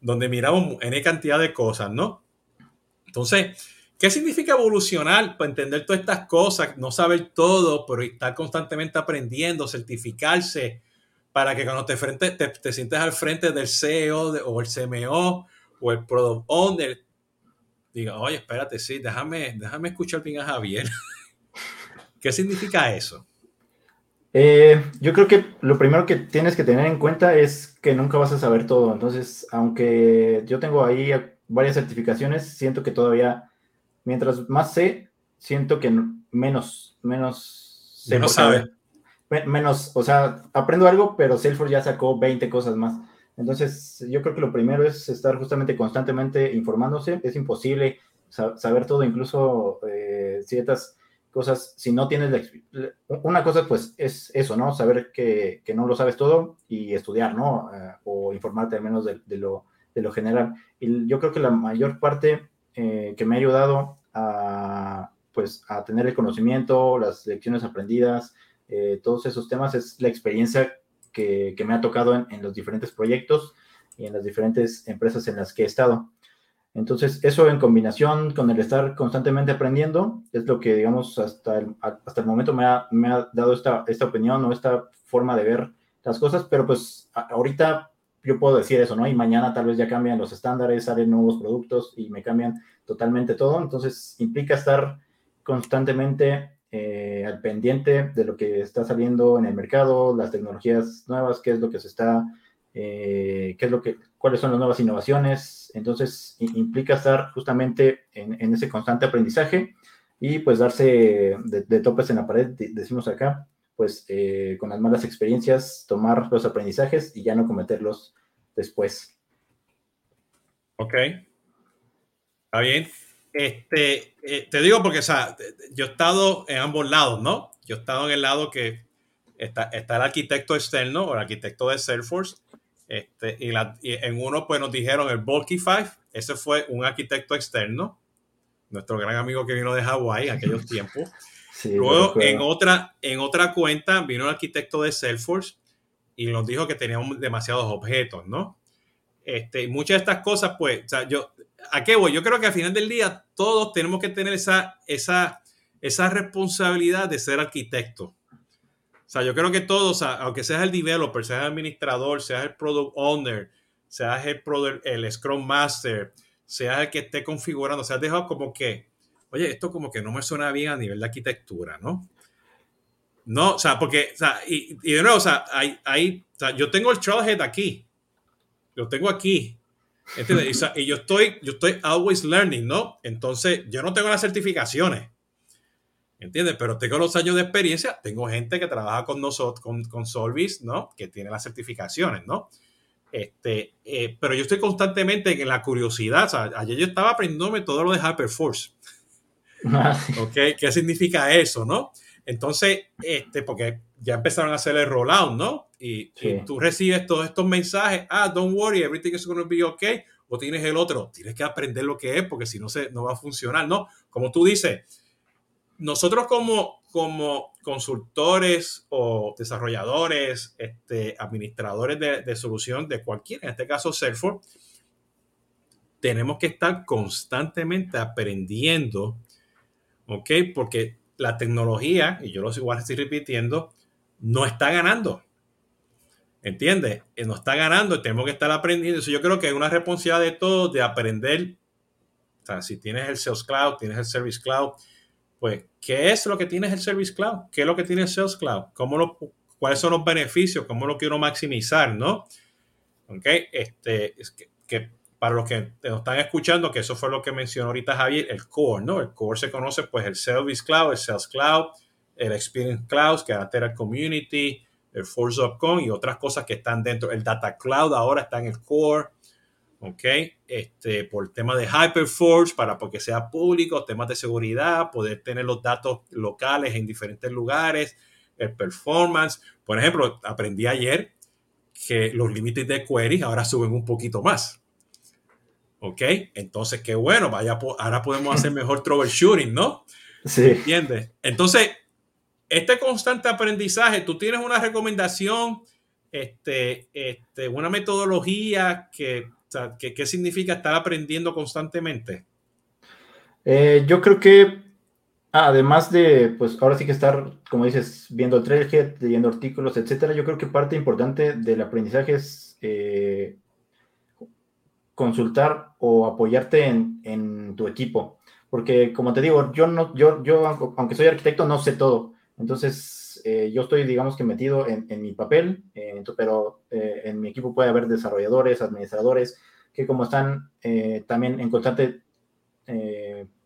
Donde miramos N cantidad de cosas, ¿no? Entonces, ¿qué significa evolucionar? Para entender todas estas cosas, no saber todo, pero estar constantemente aprendiendo, certificarse, para que cuando te, frente, te, sientes al frente del CEO o el CMO o el Product Owner, diga, oye, espérate, sí, déjame, déjame escuchar bien a Javier. ¿Qué significa eso? Eh, yo creo que lo primero que tienes que tener en cuenta es que nunca vas a saber todo. Entonces, aunque yo tengo ahí varias certificaciones, siento que todavía, mientras más sé, siento que menos, menos sé. Menos sabe. Menos, o sea, aprendo algo, pero Salesforce ya sacó 20 cosas más. Entonces, yo creo que lo primero es estar justamente constantemente informándose. Es imposible saber todo, incluso eh, ciertas cosas, si no tienes una cosa, pues es eso, ¿no? Saber que, que no lo sabes todo y estudiar, ¿no? Eh, o informarte al menos de, lo, de, lo, general. Y yo creo que la mayor parte eh, que me ha ayudado a, pues, a tener el conocimiento, las lecciones aprendidas, eh, todos esos temas es la experiencia que, que me ha tocado en, en los diferentes proyectos y en las diferentes empresas en las que he estado. Entonces, eso en combinación con el estar constantemente aprendiendo es lo que, digamos, hasta el, hasta el momento me ha, me ha dado esta, esta opinión o esta forma de ver las cosas, pero pues ahorita yo puedo decir eso, ¿no? Y mañana tal vez ya cambian los estándares, salen nuevos productos y me cambian totalmente todo. Entonces, implica estar constantemente eh, al pendiente de lo que está saliendo en el mercado, las tecnologías nuevas, qué es lo que se está eh, qué es lo que, cuáles son las nuevas innovaciones. Entonces, implica estar justamente en, ese constante aprendizaje y pues darse de, topes en la pared, decimos acá, pues eh, con las malas experiencias, tomar los aprendizajes y ya no cometerlos después. Ok. Está bien. Este, eh, te digo porque, o sea, yo he estado en ambos lados, ¿no? Yo he estado en el lado que está, está el arquitecto externo o el arquitecto de Salesforce. Este, y, en uno, pues nos dijeron el Bulky Five, ese fue un arquitecto externo, nuestro gran amigo que vino de Hawái en aquellos tiempos. Luego, en otra, en otra cuenta, vino el arquitecto de Salesforce y nos dijo que teníamos demasiados objetos, ¿no? Este, y muchas de estas cosas, pues, o sea, yo, ¿a qué voy? Yo creo que al final del día todos tenemos que tener esa, esa, esa responsabilidad de ser arquitecto. O sea, yo creo que todos, aunque seas el developer, seas el administrador, seas el product owner, seas el, el Scrum Master, seas el que esté configurando, seas dejado como que, oye, esto como que no me suena bien a nivel de arquitectura, ¿no? No, o sea, porque, o sea, y, de nuevo, o sea, hay, hay, o sea, yo tengo el trailhead aquí, lo tengo aquí, ¿entiendes? y, y yo estoy, yo estoy always learning, ¿no? Entonces, yo no tengo las certificaciones, ¿entiendes? Pero tengo los años de experiencia, tengo gente que trabaja con nosotros, con, con Solvis, ¿no? Que tiene las certificaciones, ¿no? Este, eh, pero yo estoy constantemente en la curiosidad, o sea, ayer yo estaba aprendiéndome todo lo de Hyperforce. ¿Ok? ¿Qué significa eso, no? Entonces, este, porque ya empezaron a hacer el rollout, ¿no? Y, tú recibes todos estos mensajes, ah, don't worry, everything is going to be okay, o tienes el otro, tienes que aprender lo que es, porque si no, se, no va a funcionar, ¿no? Como tú dices, nosotros como, como consultores o desarrolladores, este, administradores de, de solución de cualquier, en este caso Salesforce, tenemos que estar constantemente aprendiendo, ¿ok? Porque la tecnología, y yo lo igual estoy repitiendo, no está ganando. ¿Entiendes? Eh, no está ganando, tenemos que estar aprendiendo. Eso yo creo que es una responsabilidad de todos de aprender. O sea, si tienes el Sales Cloud, tienes el Service Cloud, pues, ¿qué es lo que tienes el Service Cloud? ¿Qué es lo que tiene el Sales Cloud? ¿Cómo lo, ¿Cuáles son los beneficios? ¿Cómo lo quiero maximizar? ¿No? ¿Ok? Este, es que, para los que nos están escuchando, que eso fue lo que mencionó ahorita Javier, el core, ¿no? El core se conoce pues el Service Cloud, el Sales Cloud, el Experience Cloud, que era el Community, el Force Con y otras cosas que están dentro. El Data Cloud ahora está en el core, ¿ok? Este, por el tema de Hyperforce, para porque sea público, temas de seguridad, poder tener los datos locales en diferentes lugares, el performance. Por ejemplo, aprendí ayer que los límites de query ahora suben un poquito más. ¿Ok? Entonces, qué bueno, vaya, ahora podemos hacer mejor troubleshooting, ¿no? Sí. ¿Entiendes? Entonces, este constante aprendizaje, tú tienes una recomendación, este, este, una metodología que, ¿qué significa estar aprendiendo constantemente? Eh, yo creo que además de, pues ahora sí que estar, como dices, viendo el trailhead, leyendo artículos, etcétera, yo creo que parte importante del aprendizaje es eh, consultar o apoyarte en, tu equipo. Porque, como te digo, yo, no, yo, yo aunque soy arquitecto, no sé todo. Entonces, eh, yo estoy, digamos que metido en, mi papel, eh, pero eh, en mi equipo puede haber desarrolladores, administradores, que como están también en constante,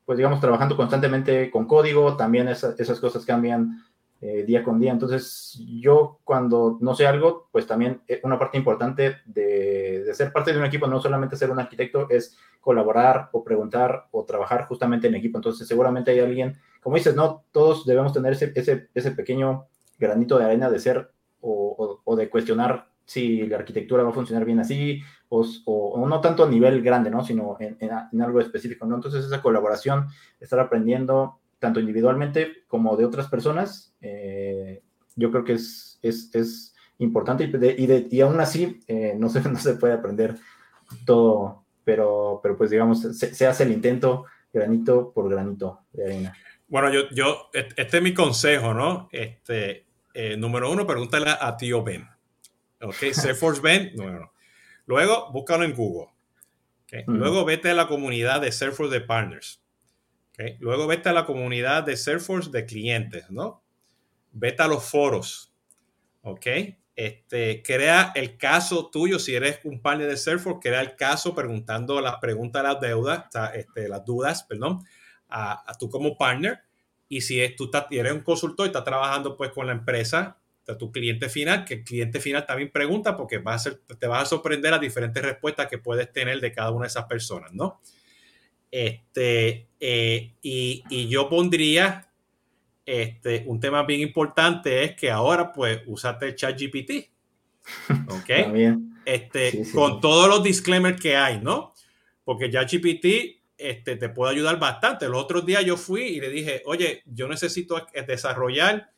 pues digamos, trabajando constantemente con código, también esas cosas cambian eh, día con día. Entonces, yo cuando no sé algo, pues también eh, una parte importante de, ser parte de un equipo, no solamente ser un arquitecto, es colaborar o preguntar o trabajar justamente en equipo. Entonces, seguramente hay alguien, como dices, no todos debemos tener ese, pequeño granito de arena de ser o, de cuestionar si la arquitectura va a funcionar bien así, o, no tanto a nivel grande, ¿no? Sino en, algo específico, ¿no? Entonces, esa colaboración, estar aprendiendo tanto individualmente como de otras personas, eh, yo creo que es, importante y, y, y, aún así eh, no, se, no se puede aprender todo, pero, pero pues digamos, se, hace el intento granito por granito de arena. Bueno, yo, yo, este es mi consejo, ¿no? Este, eh, número uno, pregúntale a tío Ben. ¿Ok? Salesforce Ben, no, Luego, búscalo en Google. ¿okay? Luego, vete a la comunidad de Salesforce de Partners. ¿okay? Luego, vete a la comunidad de Salesforce de clientes, ¿no? vete a los foros, ¿ok? Este, crea el caso tuyo, si eres un partner de Salesforce, crea el caso preguntando las preguntas, las deudas, este, las dudas, perdón, a, tú como partner. Y si es, tú eres un consultor y estás trabajando pues con la empresa, a tu cliente final, que el cliente final también pregunta porque va a ser, te vas a sorprender las diferentes respuestas que puedes tener de cada una de esas personas, ¿no? Este, eh, y, y, yo pondría este, un tema bien importante es que ahora pues usaste ChatGPT. ¿Ok? Este, con todos los disclaimers que hay, ¿no? Porque ChatGPT este, te puede ayudar bastante. Los otros días yo fui y le dije, oye, yo necesito desarrollar,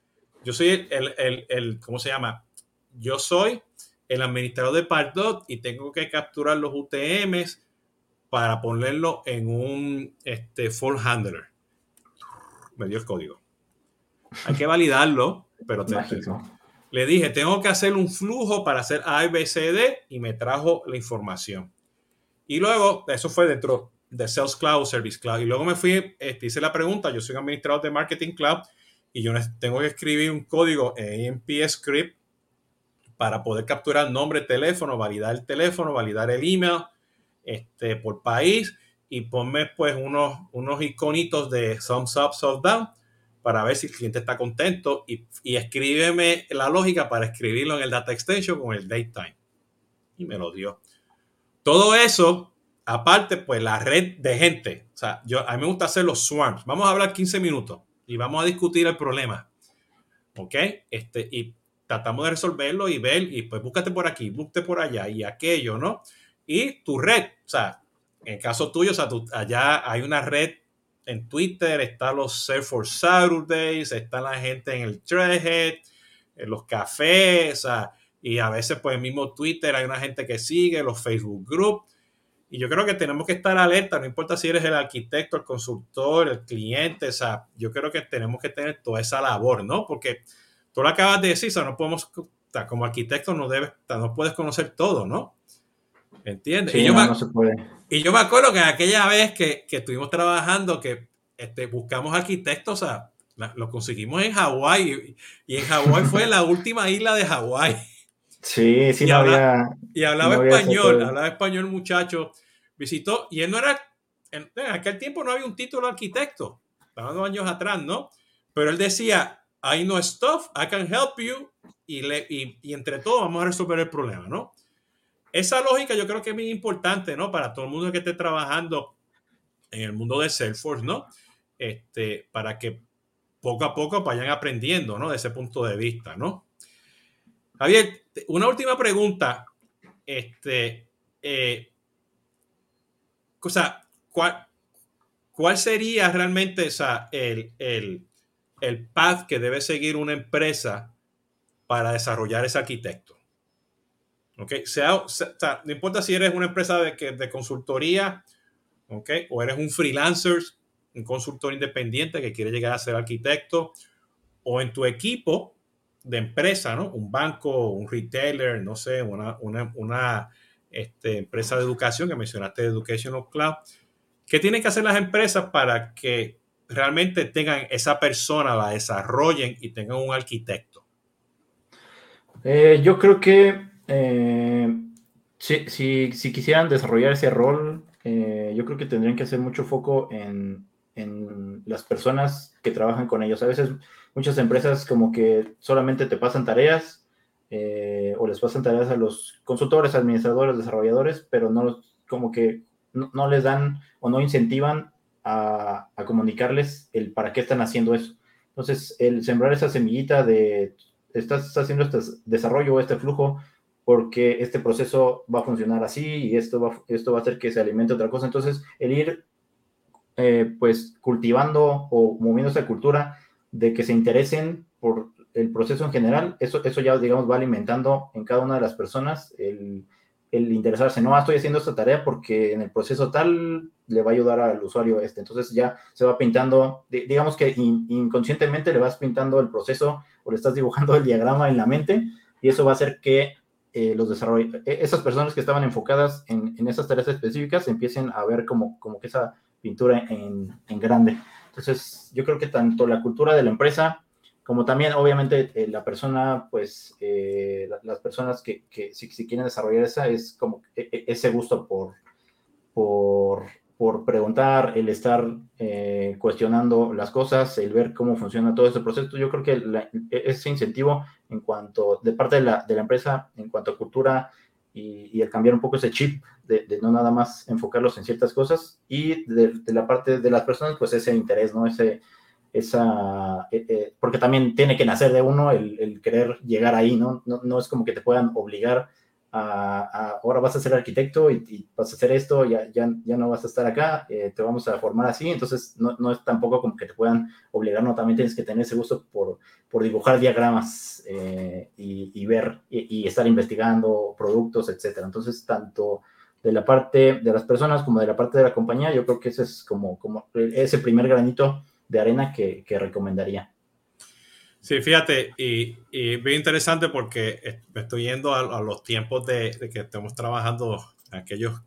yo soy el, el, el ¿cómo se llama? Yo soy el administrador de Pardot y tengo que capturar los UTMs para ponerlo en un este, full handler. Me dio el código. Hay que validarlo, pero te, le dije, tengo que hacer un flujo para hacer ABCD y me trajo la información. Y luego, eso fue dentro de Sales Cloud, Service Cloud. Y luego me fui, este, hice la pregunta, yo soy administrador de Marketing Cloud y yo tengo que escribir un código en AMP Script para poder capturar nombre, teléfono, validar el teléfono, validar el email este, por país y ponme pues unos, unos iconitos de thumbs up, thumbs down para ver si el cliente está contento y, y escríbeme la lógica para escribirlo en el data extension con el date time. Y me lo dio. Todo eso, aparte, pues la red de gente. O sea, yo, a mí me gusta hacer los swarms. Vamos a hablar 15 minutos y vamos a discutir el problema. ¿Ok? Este, y tratamos de resolverlo y ver, y pues búscate por aquí, búscate por allá y aquello, ¿no? Y tu red, o sea, en caso tuyo, o sea, allá hay una red en Twitter, está los Salesforce Saturdays, está la gente en el Threadhead, en los cafés, y a veces pues el mismo Twitter hay una gente que sigue, los Facebook Group. Y yo creo que tenemos que estar alerta, no importa si eres el arquitecto, el consultor, el cliente, o sea, yo creo que tenemos que tener toda esa labor, ¿no? Porque tú lo acabas de decir, o sea, no podemos, como arquitecto no debes, no puedes conocer todo, ¿no? ¿Entiendes? y, yo me, y, yo me, acuerdo que aquella vez que, que estuvimos trabajando, que este, buscamos arquitectos, o sea, lo conseguimos en Hawái y, en Hawái fue la última isla de Hawái. Sí, sí, y, habla, y hablaba español, hablaba español muchacho, visitó, y él no era, en, aquel tiempo no había un título de arquitecto, estaban dos años atrás, ¿no? Pero él decía, I know stuff, I can help you, y, le, y, y entre todos vamos a resolver el problema, ¿no? esa lógica yo creo que es muy importante, ¿no? Para todo el mundo que esté trabajando en el mundo de Salesforce, ¿no? Este, para que poco a poco vayan aprendiendo, ¿no? De ese punto de vista, ¿no? Javier, una última pregunta. Este, eh, o ¿cuál, ¿cuál sería realmente esa, el, el, el path que debe seguir una empresa para desarrollar ese arquitecto? ¿ok? Sea, no importa si eres una empresa de, de consultoría, ¿ok? O eres un freelancer, un consultor independiente que quiere llegar a ser arquitecto, o en tu equipo de empresa, ¿no? Un banco, un retailer, no sé, una, una, una este, empresa de educación que mencionaste, Educational Cloud. ¿Qué tienen que hacer las empresas para que realmente tengan esa persona, la desarrollen y tengan un arquitecto? Eh, yo creo que eh, si, si, quisieran desarrollar ese rol, eh, yo creo que tendrían que hacer mucho foco en, en, las personas que trabajan con ellos. A veces muchas empresas como que solamente te pasan tareas eh, o les pasan tareas a los consultores, administradores, desarrolladores, pero no como que no, les dan o no incentivan a, a, comunicarles el para qué están haciendo eso. Entonces, el sembrar esa semillita de estás haciendo este desarrollo, este flujo, porque este proceso va a funcionar así y esto va, esto va a hacer que se alimente otra cosa. Entonces, el ir eh, pues cultivando o moviendo esa cultura de que se interesen por el proceso en general, eso, eso ya, digamos, va alimentando en cada una de las personas el, el interesarse. No, ah, estoy haciendo esta tarea porque en el proceso tal le va a ayudar al usuario este. Entonces ya se va pintando, digamos que inconscientemente le vas pintando el proceso o le estás dibujando el diagrama en la mente y eso va a hacer que eh, los e-, esas personas que estaban enfocadas en, en, esas tareas específicas empiecen a ver como, como que esa pintura en, en, grande. Entonces, yo creo que tanto la cultura de la empresa, como también, obviamente, eh, la persona, pues, eh, las personas que, que si, quieren desarrollar esa, es como e-, e-, ese gusto por, por por preguntar, el estar eh, cuestionando las cosas, el ver cómo funciona todo ese proceso. Yo creo que ese incentivo en cuanto, de parte de la, de la, empresa, en cuanto a cultura y, el cambiar un poco ese chip de, no nada más enfocarlos en ciertas cosas y de, la parte de las personas, pues ese interés, ¿no? Ese, esa, eh, eh, porque también tiene que nacer de uno el, querer llegar ahí, ¿no? ¿no? ¿no? es como que te puedan obligar ahora vas a ser arquitecto y, vas a hacer esto, ya, ya, ya no vas a estar acá, eh, te vamos a formar así, entonces no, no, es tampoco como que te puedan obligar, no, también tienes que tener ese gusto por, por dibujar diagramas eh, y, ver y, estar investigando productos, etcétera. Entonces, tanto de la parte de las personas como de la parte de la compañía, yo creo que ese es como, como ese primer granito de arena que, que recomendaría. Sí, fíjate, y, y bien interesante porque me estoy yendo a, los tiempos de, que estamos trabajando, aquellos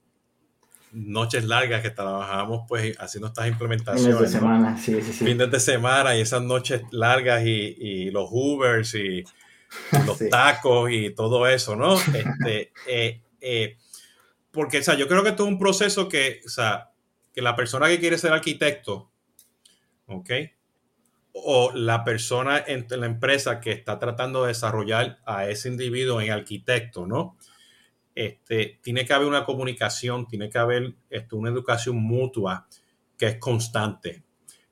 noches largas que trabajábamos pues haciendo estas implementaciones. Fines de semana, sí, sí, sí. Fines de semana y esas noches largas y, los Ubers y los tacos y todo eso, ¿no? Este, eh, eh, porque, o sea, yo creo que todo es un proceso que, o sea, que la persona que quiere ser arquitecto, ¿ok? O la persona en la empresa que está tratando de desarrollar a ese individuo en arquitecto, ¿no? Este, tiene que haber una comunicación, tiene que haber este, una educación mutua que es constante.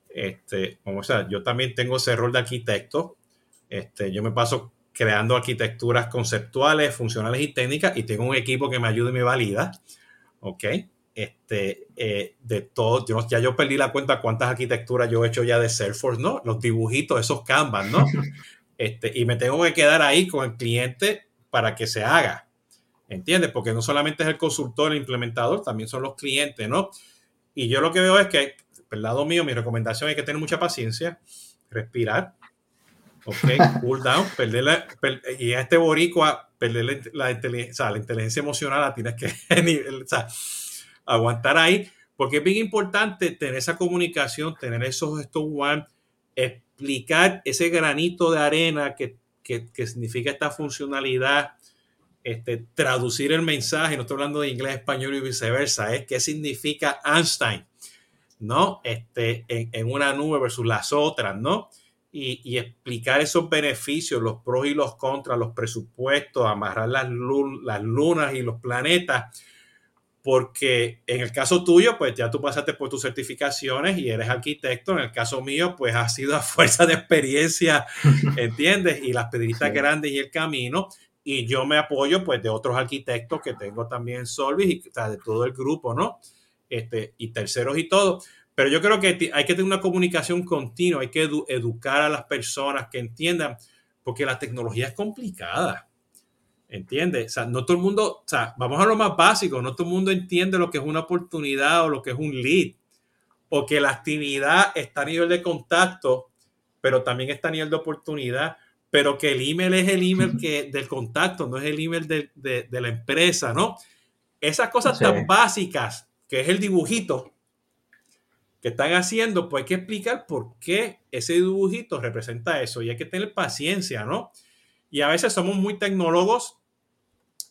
Este, como sea, yo también tengo ese rol de arquitecto. Este, yo me paso creando arquitecturas conceptuales, funcionales y técnicas y tengo un equipo que me ayuda y me valida. ¿Ok? Este, eh, de todo, yo, ya yo perdí la cuenta cuántas arquitecturas yo he hecho ya de Salesforce, ¿no? Los dibujitos, esos canvas, ¿no? Este, y me tengo que quedar ahí con el cliente para que se haga, ¿entiendes? Porque no solamente es el consultor, el implementador, también son los clientes, ¿no? Y yo lo que veo es que, por el lado mío, mi recomendación es que tener mucha paciencia, respirar, ¿ok? Cool down, perder y a este boricua, perder la, inteligencia, la inteligencia emocional la tienes que, o sea, aguantar ahí, porque es bien importante tener esa comunicación, tener esos estos one, explicar ese granito de arena que, significa esta funcionalidad, este, traducir el mensaje, no estoy hablando de inglés, español y viceversa, es qué significa Einstein, ¿no? Este, en, una nube versus las otras, ¿no? Y, explicar esos beneficios, los pros y los contras, los presupuestos, amarrar las, las lunas y los planetas porque en el caso tuyo, pues ya tú pasaste por tus certificaciones y eres arquitecto. En el caso mío, pues ha sido a fuerza de experiencia, ¿entiendes? Y las pedritas grandes y el camino. Y yo me apoyo, pues, de otros arquitectos que tengo también en Solvis y de todo el grupo, ¿no? Este, y terceros y todo. Pero yo creo que hay que tener una comunicación continua, hay que educar a las personas que entiendan, porque la tecnología es complicada. ¿Entiendes? O sea, no todo el mundo, o sea, vamos a lo más básico, no todo el mundo entiende lo que es una oportunidad o lo que es un lead, o que la actividad está a nivel de contacto, pero también está a nivel de oportunidad, pero que el email es el email que, del contacto, no es el email de, la empresa, ¿no? Esas cosas tan básicas, que es el dibujito que están haciendo, pues hay que explicar por qué ese dibujito representa eso y hay que tener paciencia, ¿no? Y a veces somos muy tecnólogos,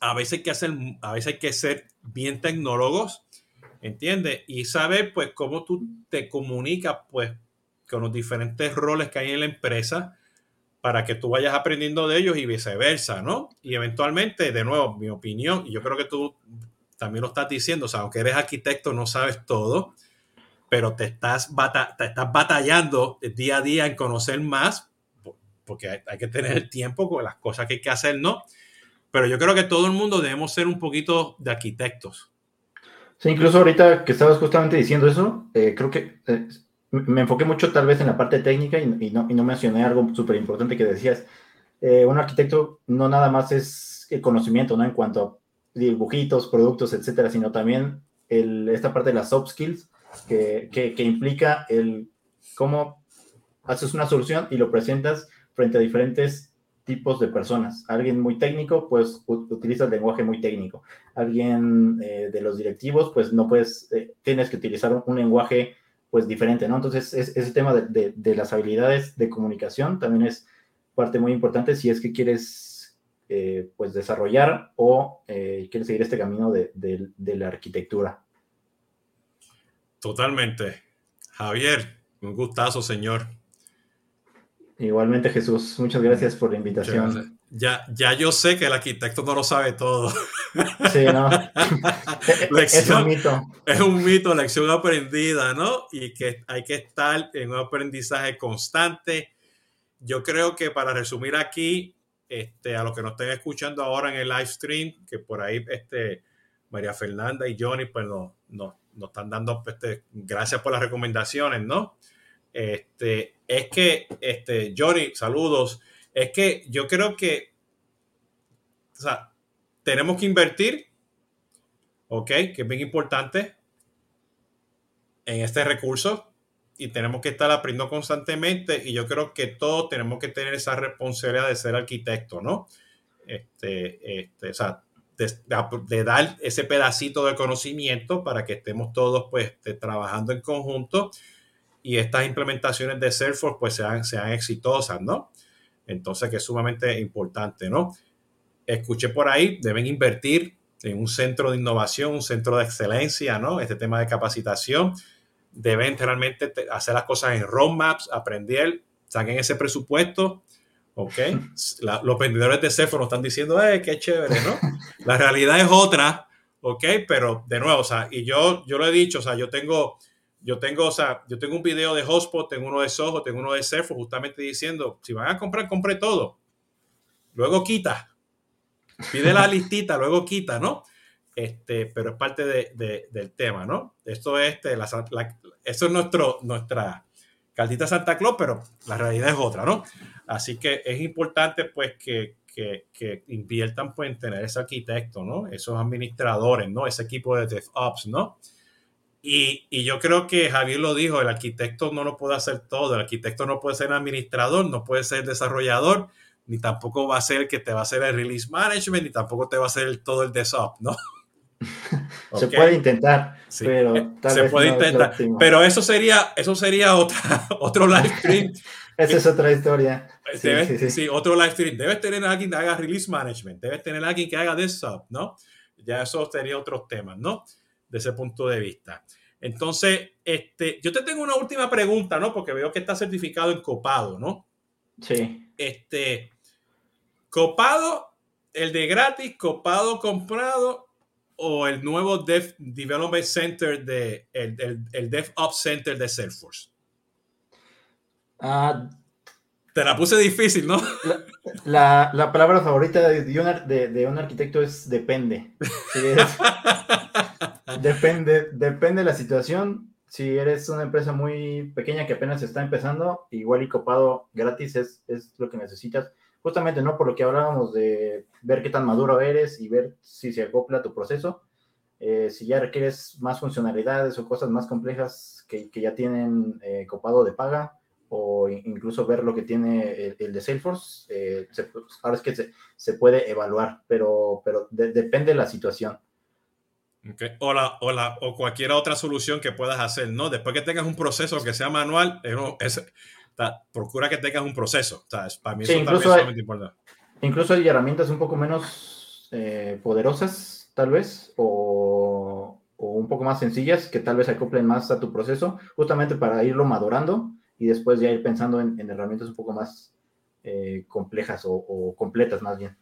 a veces hay que, hacer, a veces hay que ser bien tecnólogos, ¿entiendes? Y saber pues cómo tú te comunicas pues con los diferentes roles que hay en la empresa para que tú vayas aprendiendo de ellos y viceversa, ¿no? Y eventualmente, de nuevo, mi opinión, y yo creo que tú también lo estás diciendo, o sea, aunque eres arquitecto no sabes todo, pero te estás, te estás batallando día a día en conocer más porque hay, que tener el tiempo con las cosas que hay que hacer, ¿no? Pero yo creo que todo el mundo debemos ser un poquito de arquitectos. Sí, incluso ahorita que estabas justamente diciendo eso, eh, creo que eh, me enfoqué mucho tal vez en la parte técnica y, no, y mencioné algo súper importante que decías. Eh, un arquitecto no nada más es el conocimiento, ¿no? En cuanto a dibujitos, productos, etcétera, sino también esta parte de las soft skills que, que, que implica el cómo haces una solución y lo presentas frente a diferentes tipos de personas. Alguien muy técnico, pues utiliza el lenguaje muy técnico. Alguien eh, de los directivos, pues no puedes, eh, tienes que utilizar un, lenguaje pues diferente, ¿no? Entonces, ese tema de, las habilidades de comunicación también es parte muy importante si es que quieres eh, pues desarrollar o quieres seguir este camino de, de la arquitectura. Totalmente. Javier, un gustazo, señor. Igualmente, Jesús, muchas gracias por la invitación. Ya, ya yo sé que el arquitecto no lo sabe todo. Sí, ¿no? es un mito. Es un mito, lección aprendida, ¿no? Y que hay que estar en un aprendizaje constante. Yo creo que para resumir aquí, este, a los que nos estén escuchando ahora en el live stream, que por ahí este, María Fernanda y Johnny pues nos, nos, están dando este, gracias por las recomendaciones, ¿no? Este, es que, este, Johnny, saludos es que yo creo que, o sea, tenemos que invertir, ¿ok? Que es bien importante en este recurso y tenemos que estar aprendiendo constantemente y yo creo que todos tenemos que tener esa responsabilidad de ser arquitecto, ¿no? Este, este, o sea, de, dar ese pedacito de conocimiento para que estemos todos pues este, trabajando en conjunto y estas implementaciones de Salesforce pues sean, sean exitosas, ¿no? Entonces, que es sumamente importante, ¿no? Escuché por ahí, deben invertir en un centro de innovación, un centro de excelencia, ¿no? Este tema de capacitación. Deben realmente hacer las cosas en roadmaps, aprender, saquen ese presupuesto, ¿ok? los vendedores de Salesforce nos están diciendo, ¡eh, qué chévere, ¿no? La realidad es otra, ¿ok? Pero de nuevo, o sea, y yo, yo lo he dicho, o sea, yo tengo yo tengo, o sea, yo tengo un video de Hotspot, tengo uno de Soho, tengo uno de Surfo, justamente diciendo, si van a comprar, compre todo. Luego quita. Pide la listita, luego quita, ¿no? Este, pero es parte de, del tema, ¿no? Esto es, este, la, eso es nuestro, nuestra cartita Santa Claus, pero la realidad es otra, ¿no? Así que es importante, pues, que, que, que, inviertan pues, en tener ese arquitecto, ¿no? Esos administradores, ¿no? Ese equipo de DevOps, ¿no? Y, yo creo que Javier lo dijo, el arquitecto no lo puede hacer todo, el arquitecto no puede ser administrador, no puede ser desarrollador, ni tampoco va a ser el que te va a hacer el release management, ni tampoco te va a hacer todo el DevOps, ¿no? Se puede intentar, pero eh, se puede intentar, pero eso sería, eso sería otra, otro live stream. Esa es otra historia. sí, sí, otro live stream. Debes tener a alguien que haga release management, debes tener a alguien que haga desktop, ¿no? Ya eso sería otros temas, ¿no? De ese punto de vista. Entonces, este, yo te tengo una última pregunta, ¿no? Porque veo que está certificado en Copado, ¿no? Sí. Este, Copado, el de gratis, Copado comprado o el nuevo Dev Development Center de el, el, DevOps Center de Salesforce. Ah, te la puse difícil, ¿no? La, palabra favorita de un, de, un, arquitecto es depende. depende, depende de la situación. Si eres una empresa muy pequeña que apenas está empezando, igual y copado gratis es, es lo que necesitas. Justamente, ¿no? Por lo que hablábamos de ver qué tan maduro eres y ver si se acopla tu proceso. Eh, si ya requieres más funcionalidades o cosas más complejas que, que ya tienen eh, copado de paga, o incluso ver lo que tiene el, de Salesforce, eh, ahora es que se, puede evaluar, pero, pero depende de la situación. O, la, o, cualquier otra solución que puedas hacer, ¿no? Después que tengas un proceso que sea manual, es, procura que tengas un proceso. Para mí eso incluso también es importante. Incluso hay herramientas un poco menos eh, poderosas, tal vez, o, o, un poco más sencillas, que tal vez acoplen más a tu proceso, justamente para irlo madurando y después ya ir pensando en, herramientas un poco más eh, complejas o, completas más bien.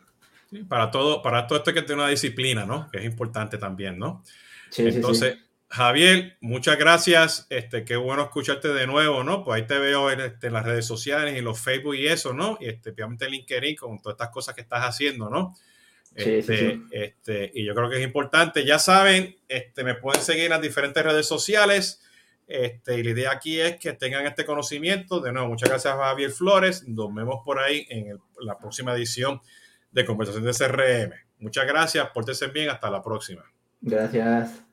para todo, para todo esto hay que tener una disciplina, ¿no? Que es importante también, ¿no? Sí, Entonces, Javier, muchas gracias. Este, qué bueno escucharte de nuevo, ¿no? Pues ahí te veo en, este, las redes sociales, en los Facebook y eso, ¿no? Y este, obviamente en LinkedIn con todas estas cosas que estás haciendo, ¿no? Este, este, y yo creo que es importante. Ya saben, este, me pueden seguir en las diferentes redes sociales. Este, y la idea aquí es que tengan este conocimiento. De nuevo, muchas gracias a Javier Flores. Nos vemos por ahí en la próxima edición de Conversación de CRM. Muchas gracias, pórtense bien, hasta la próxima. Gracias.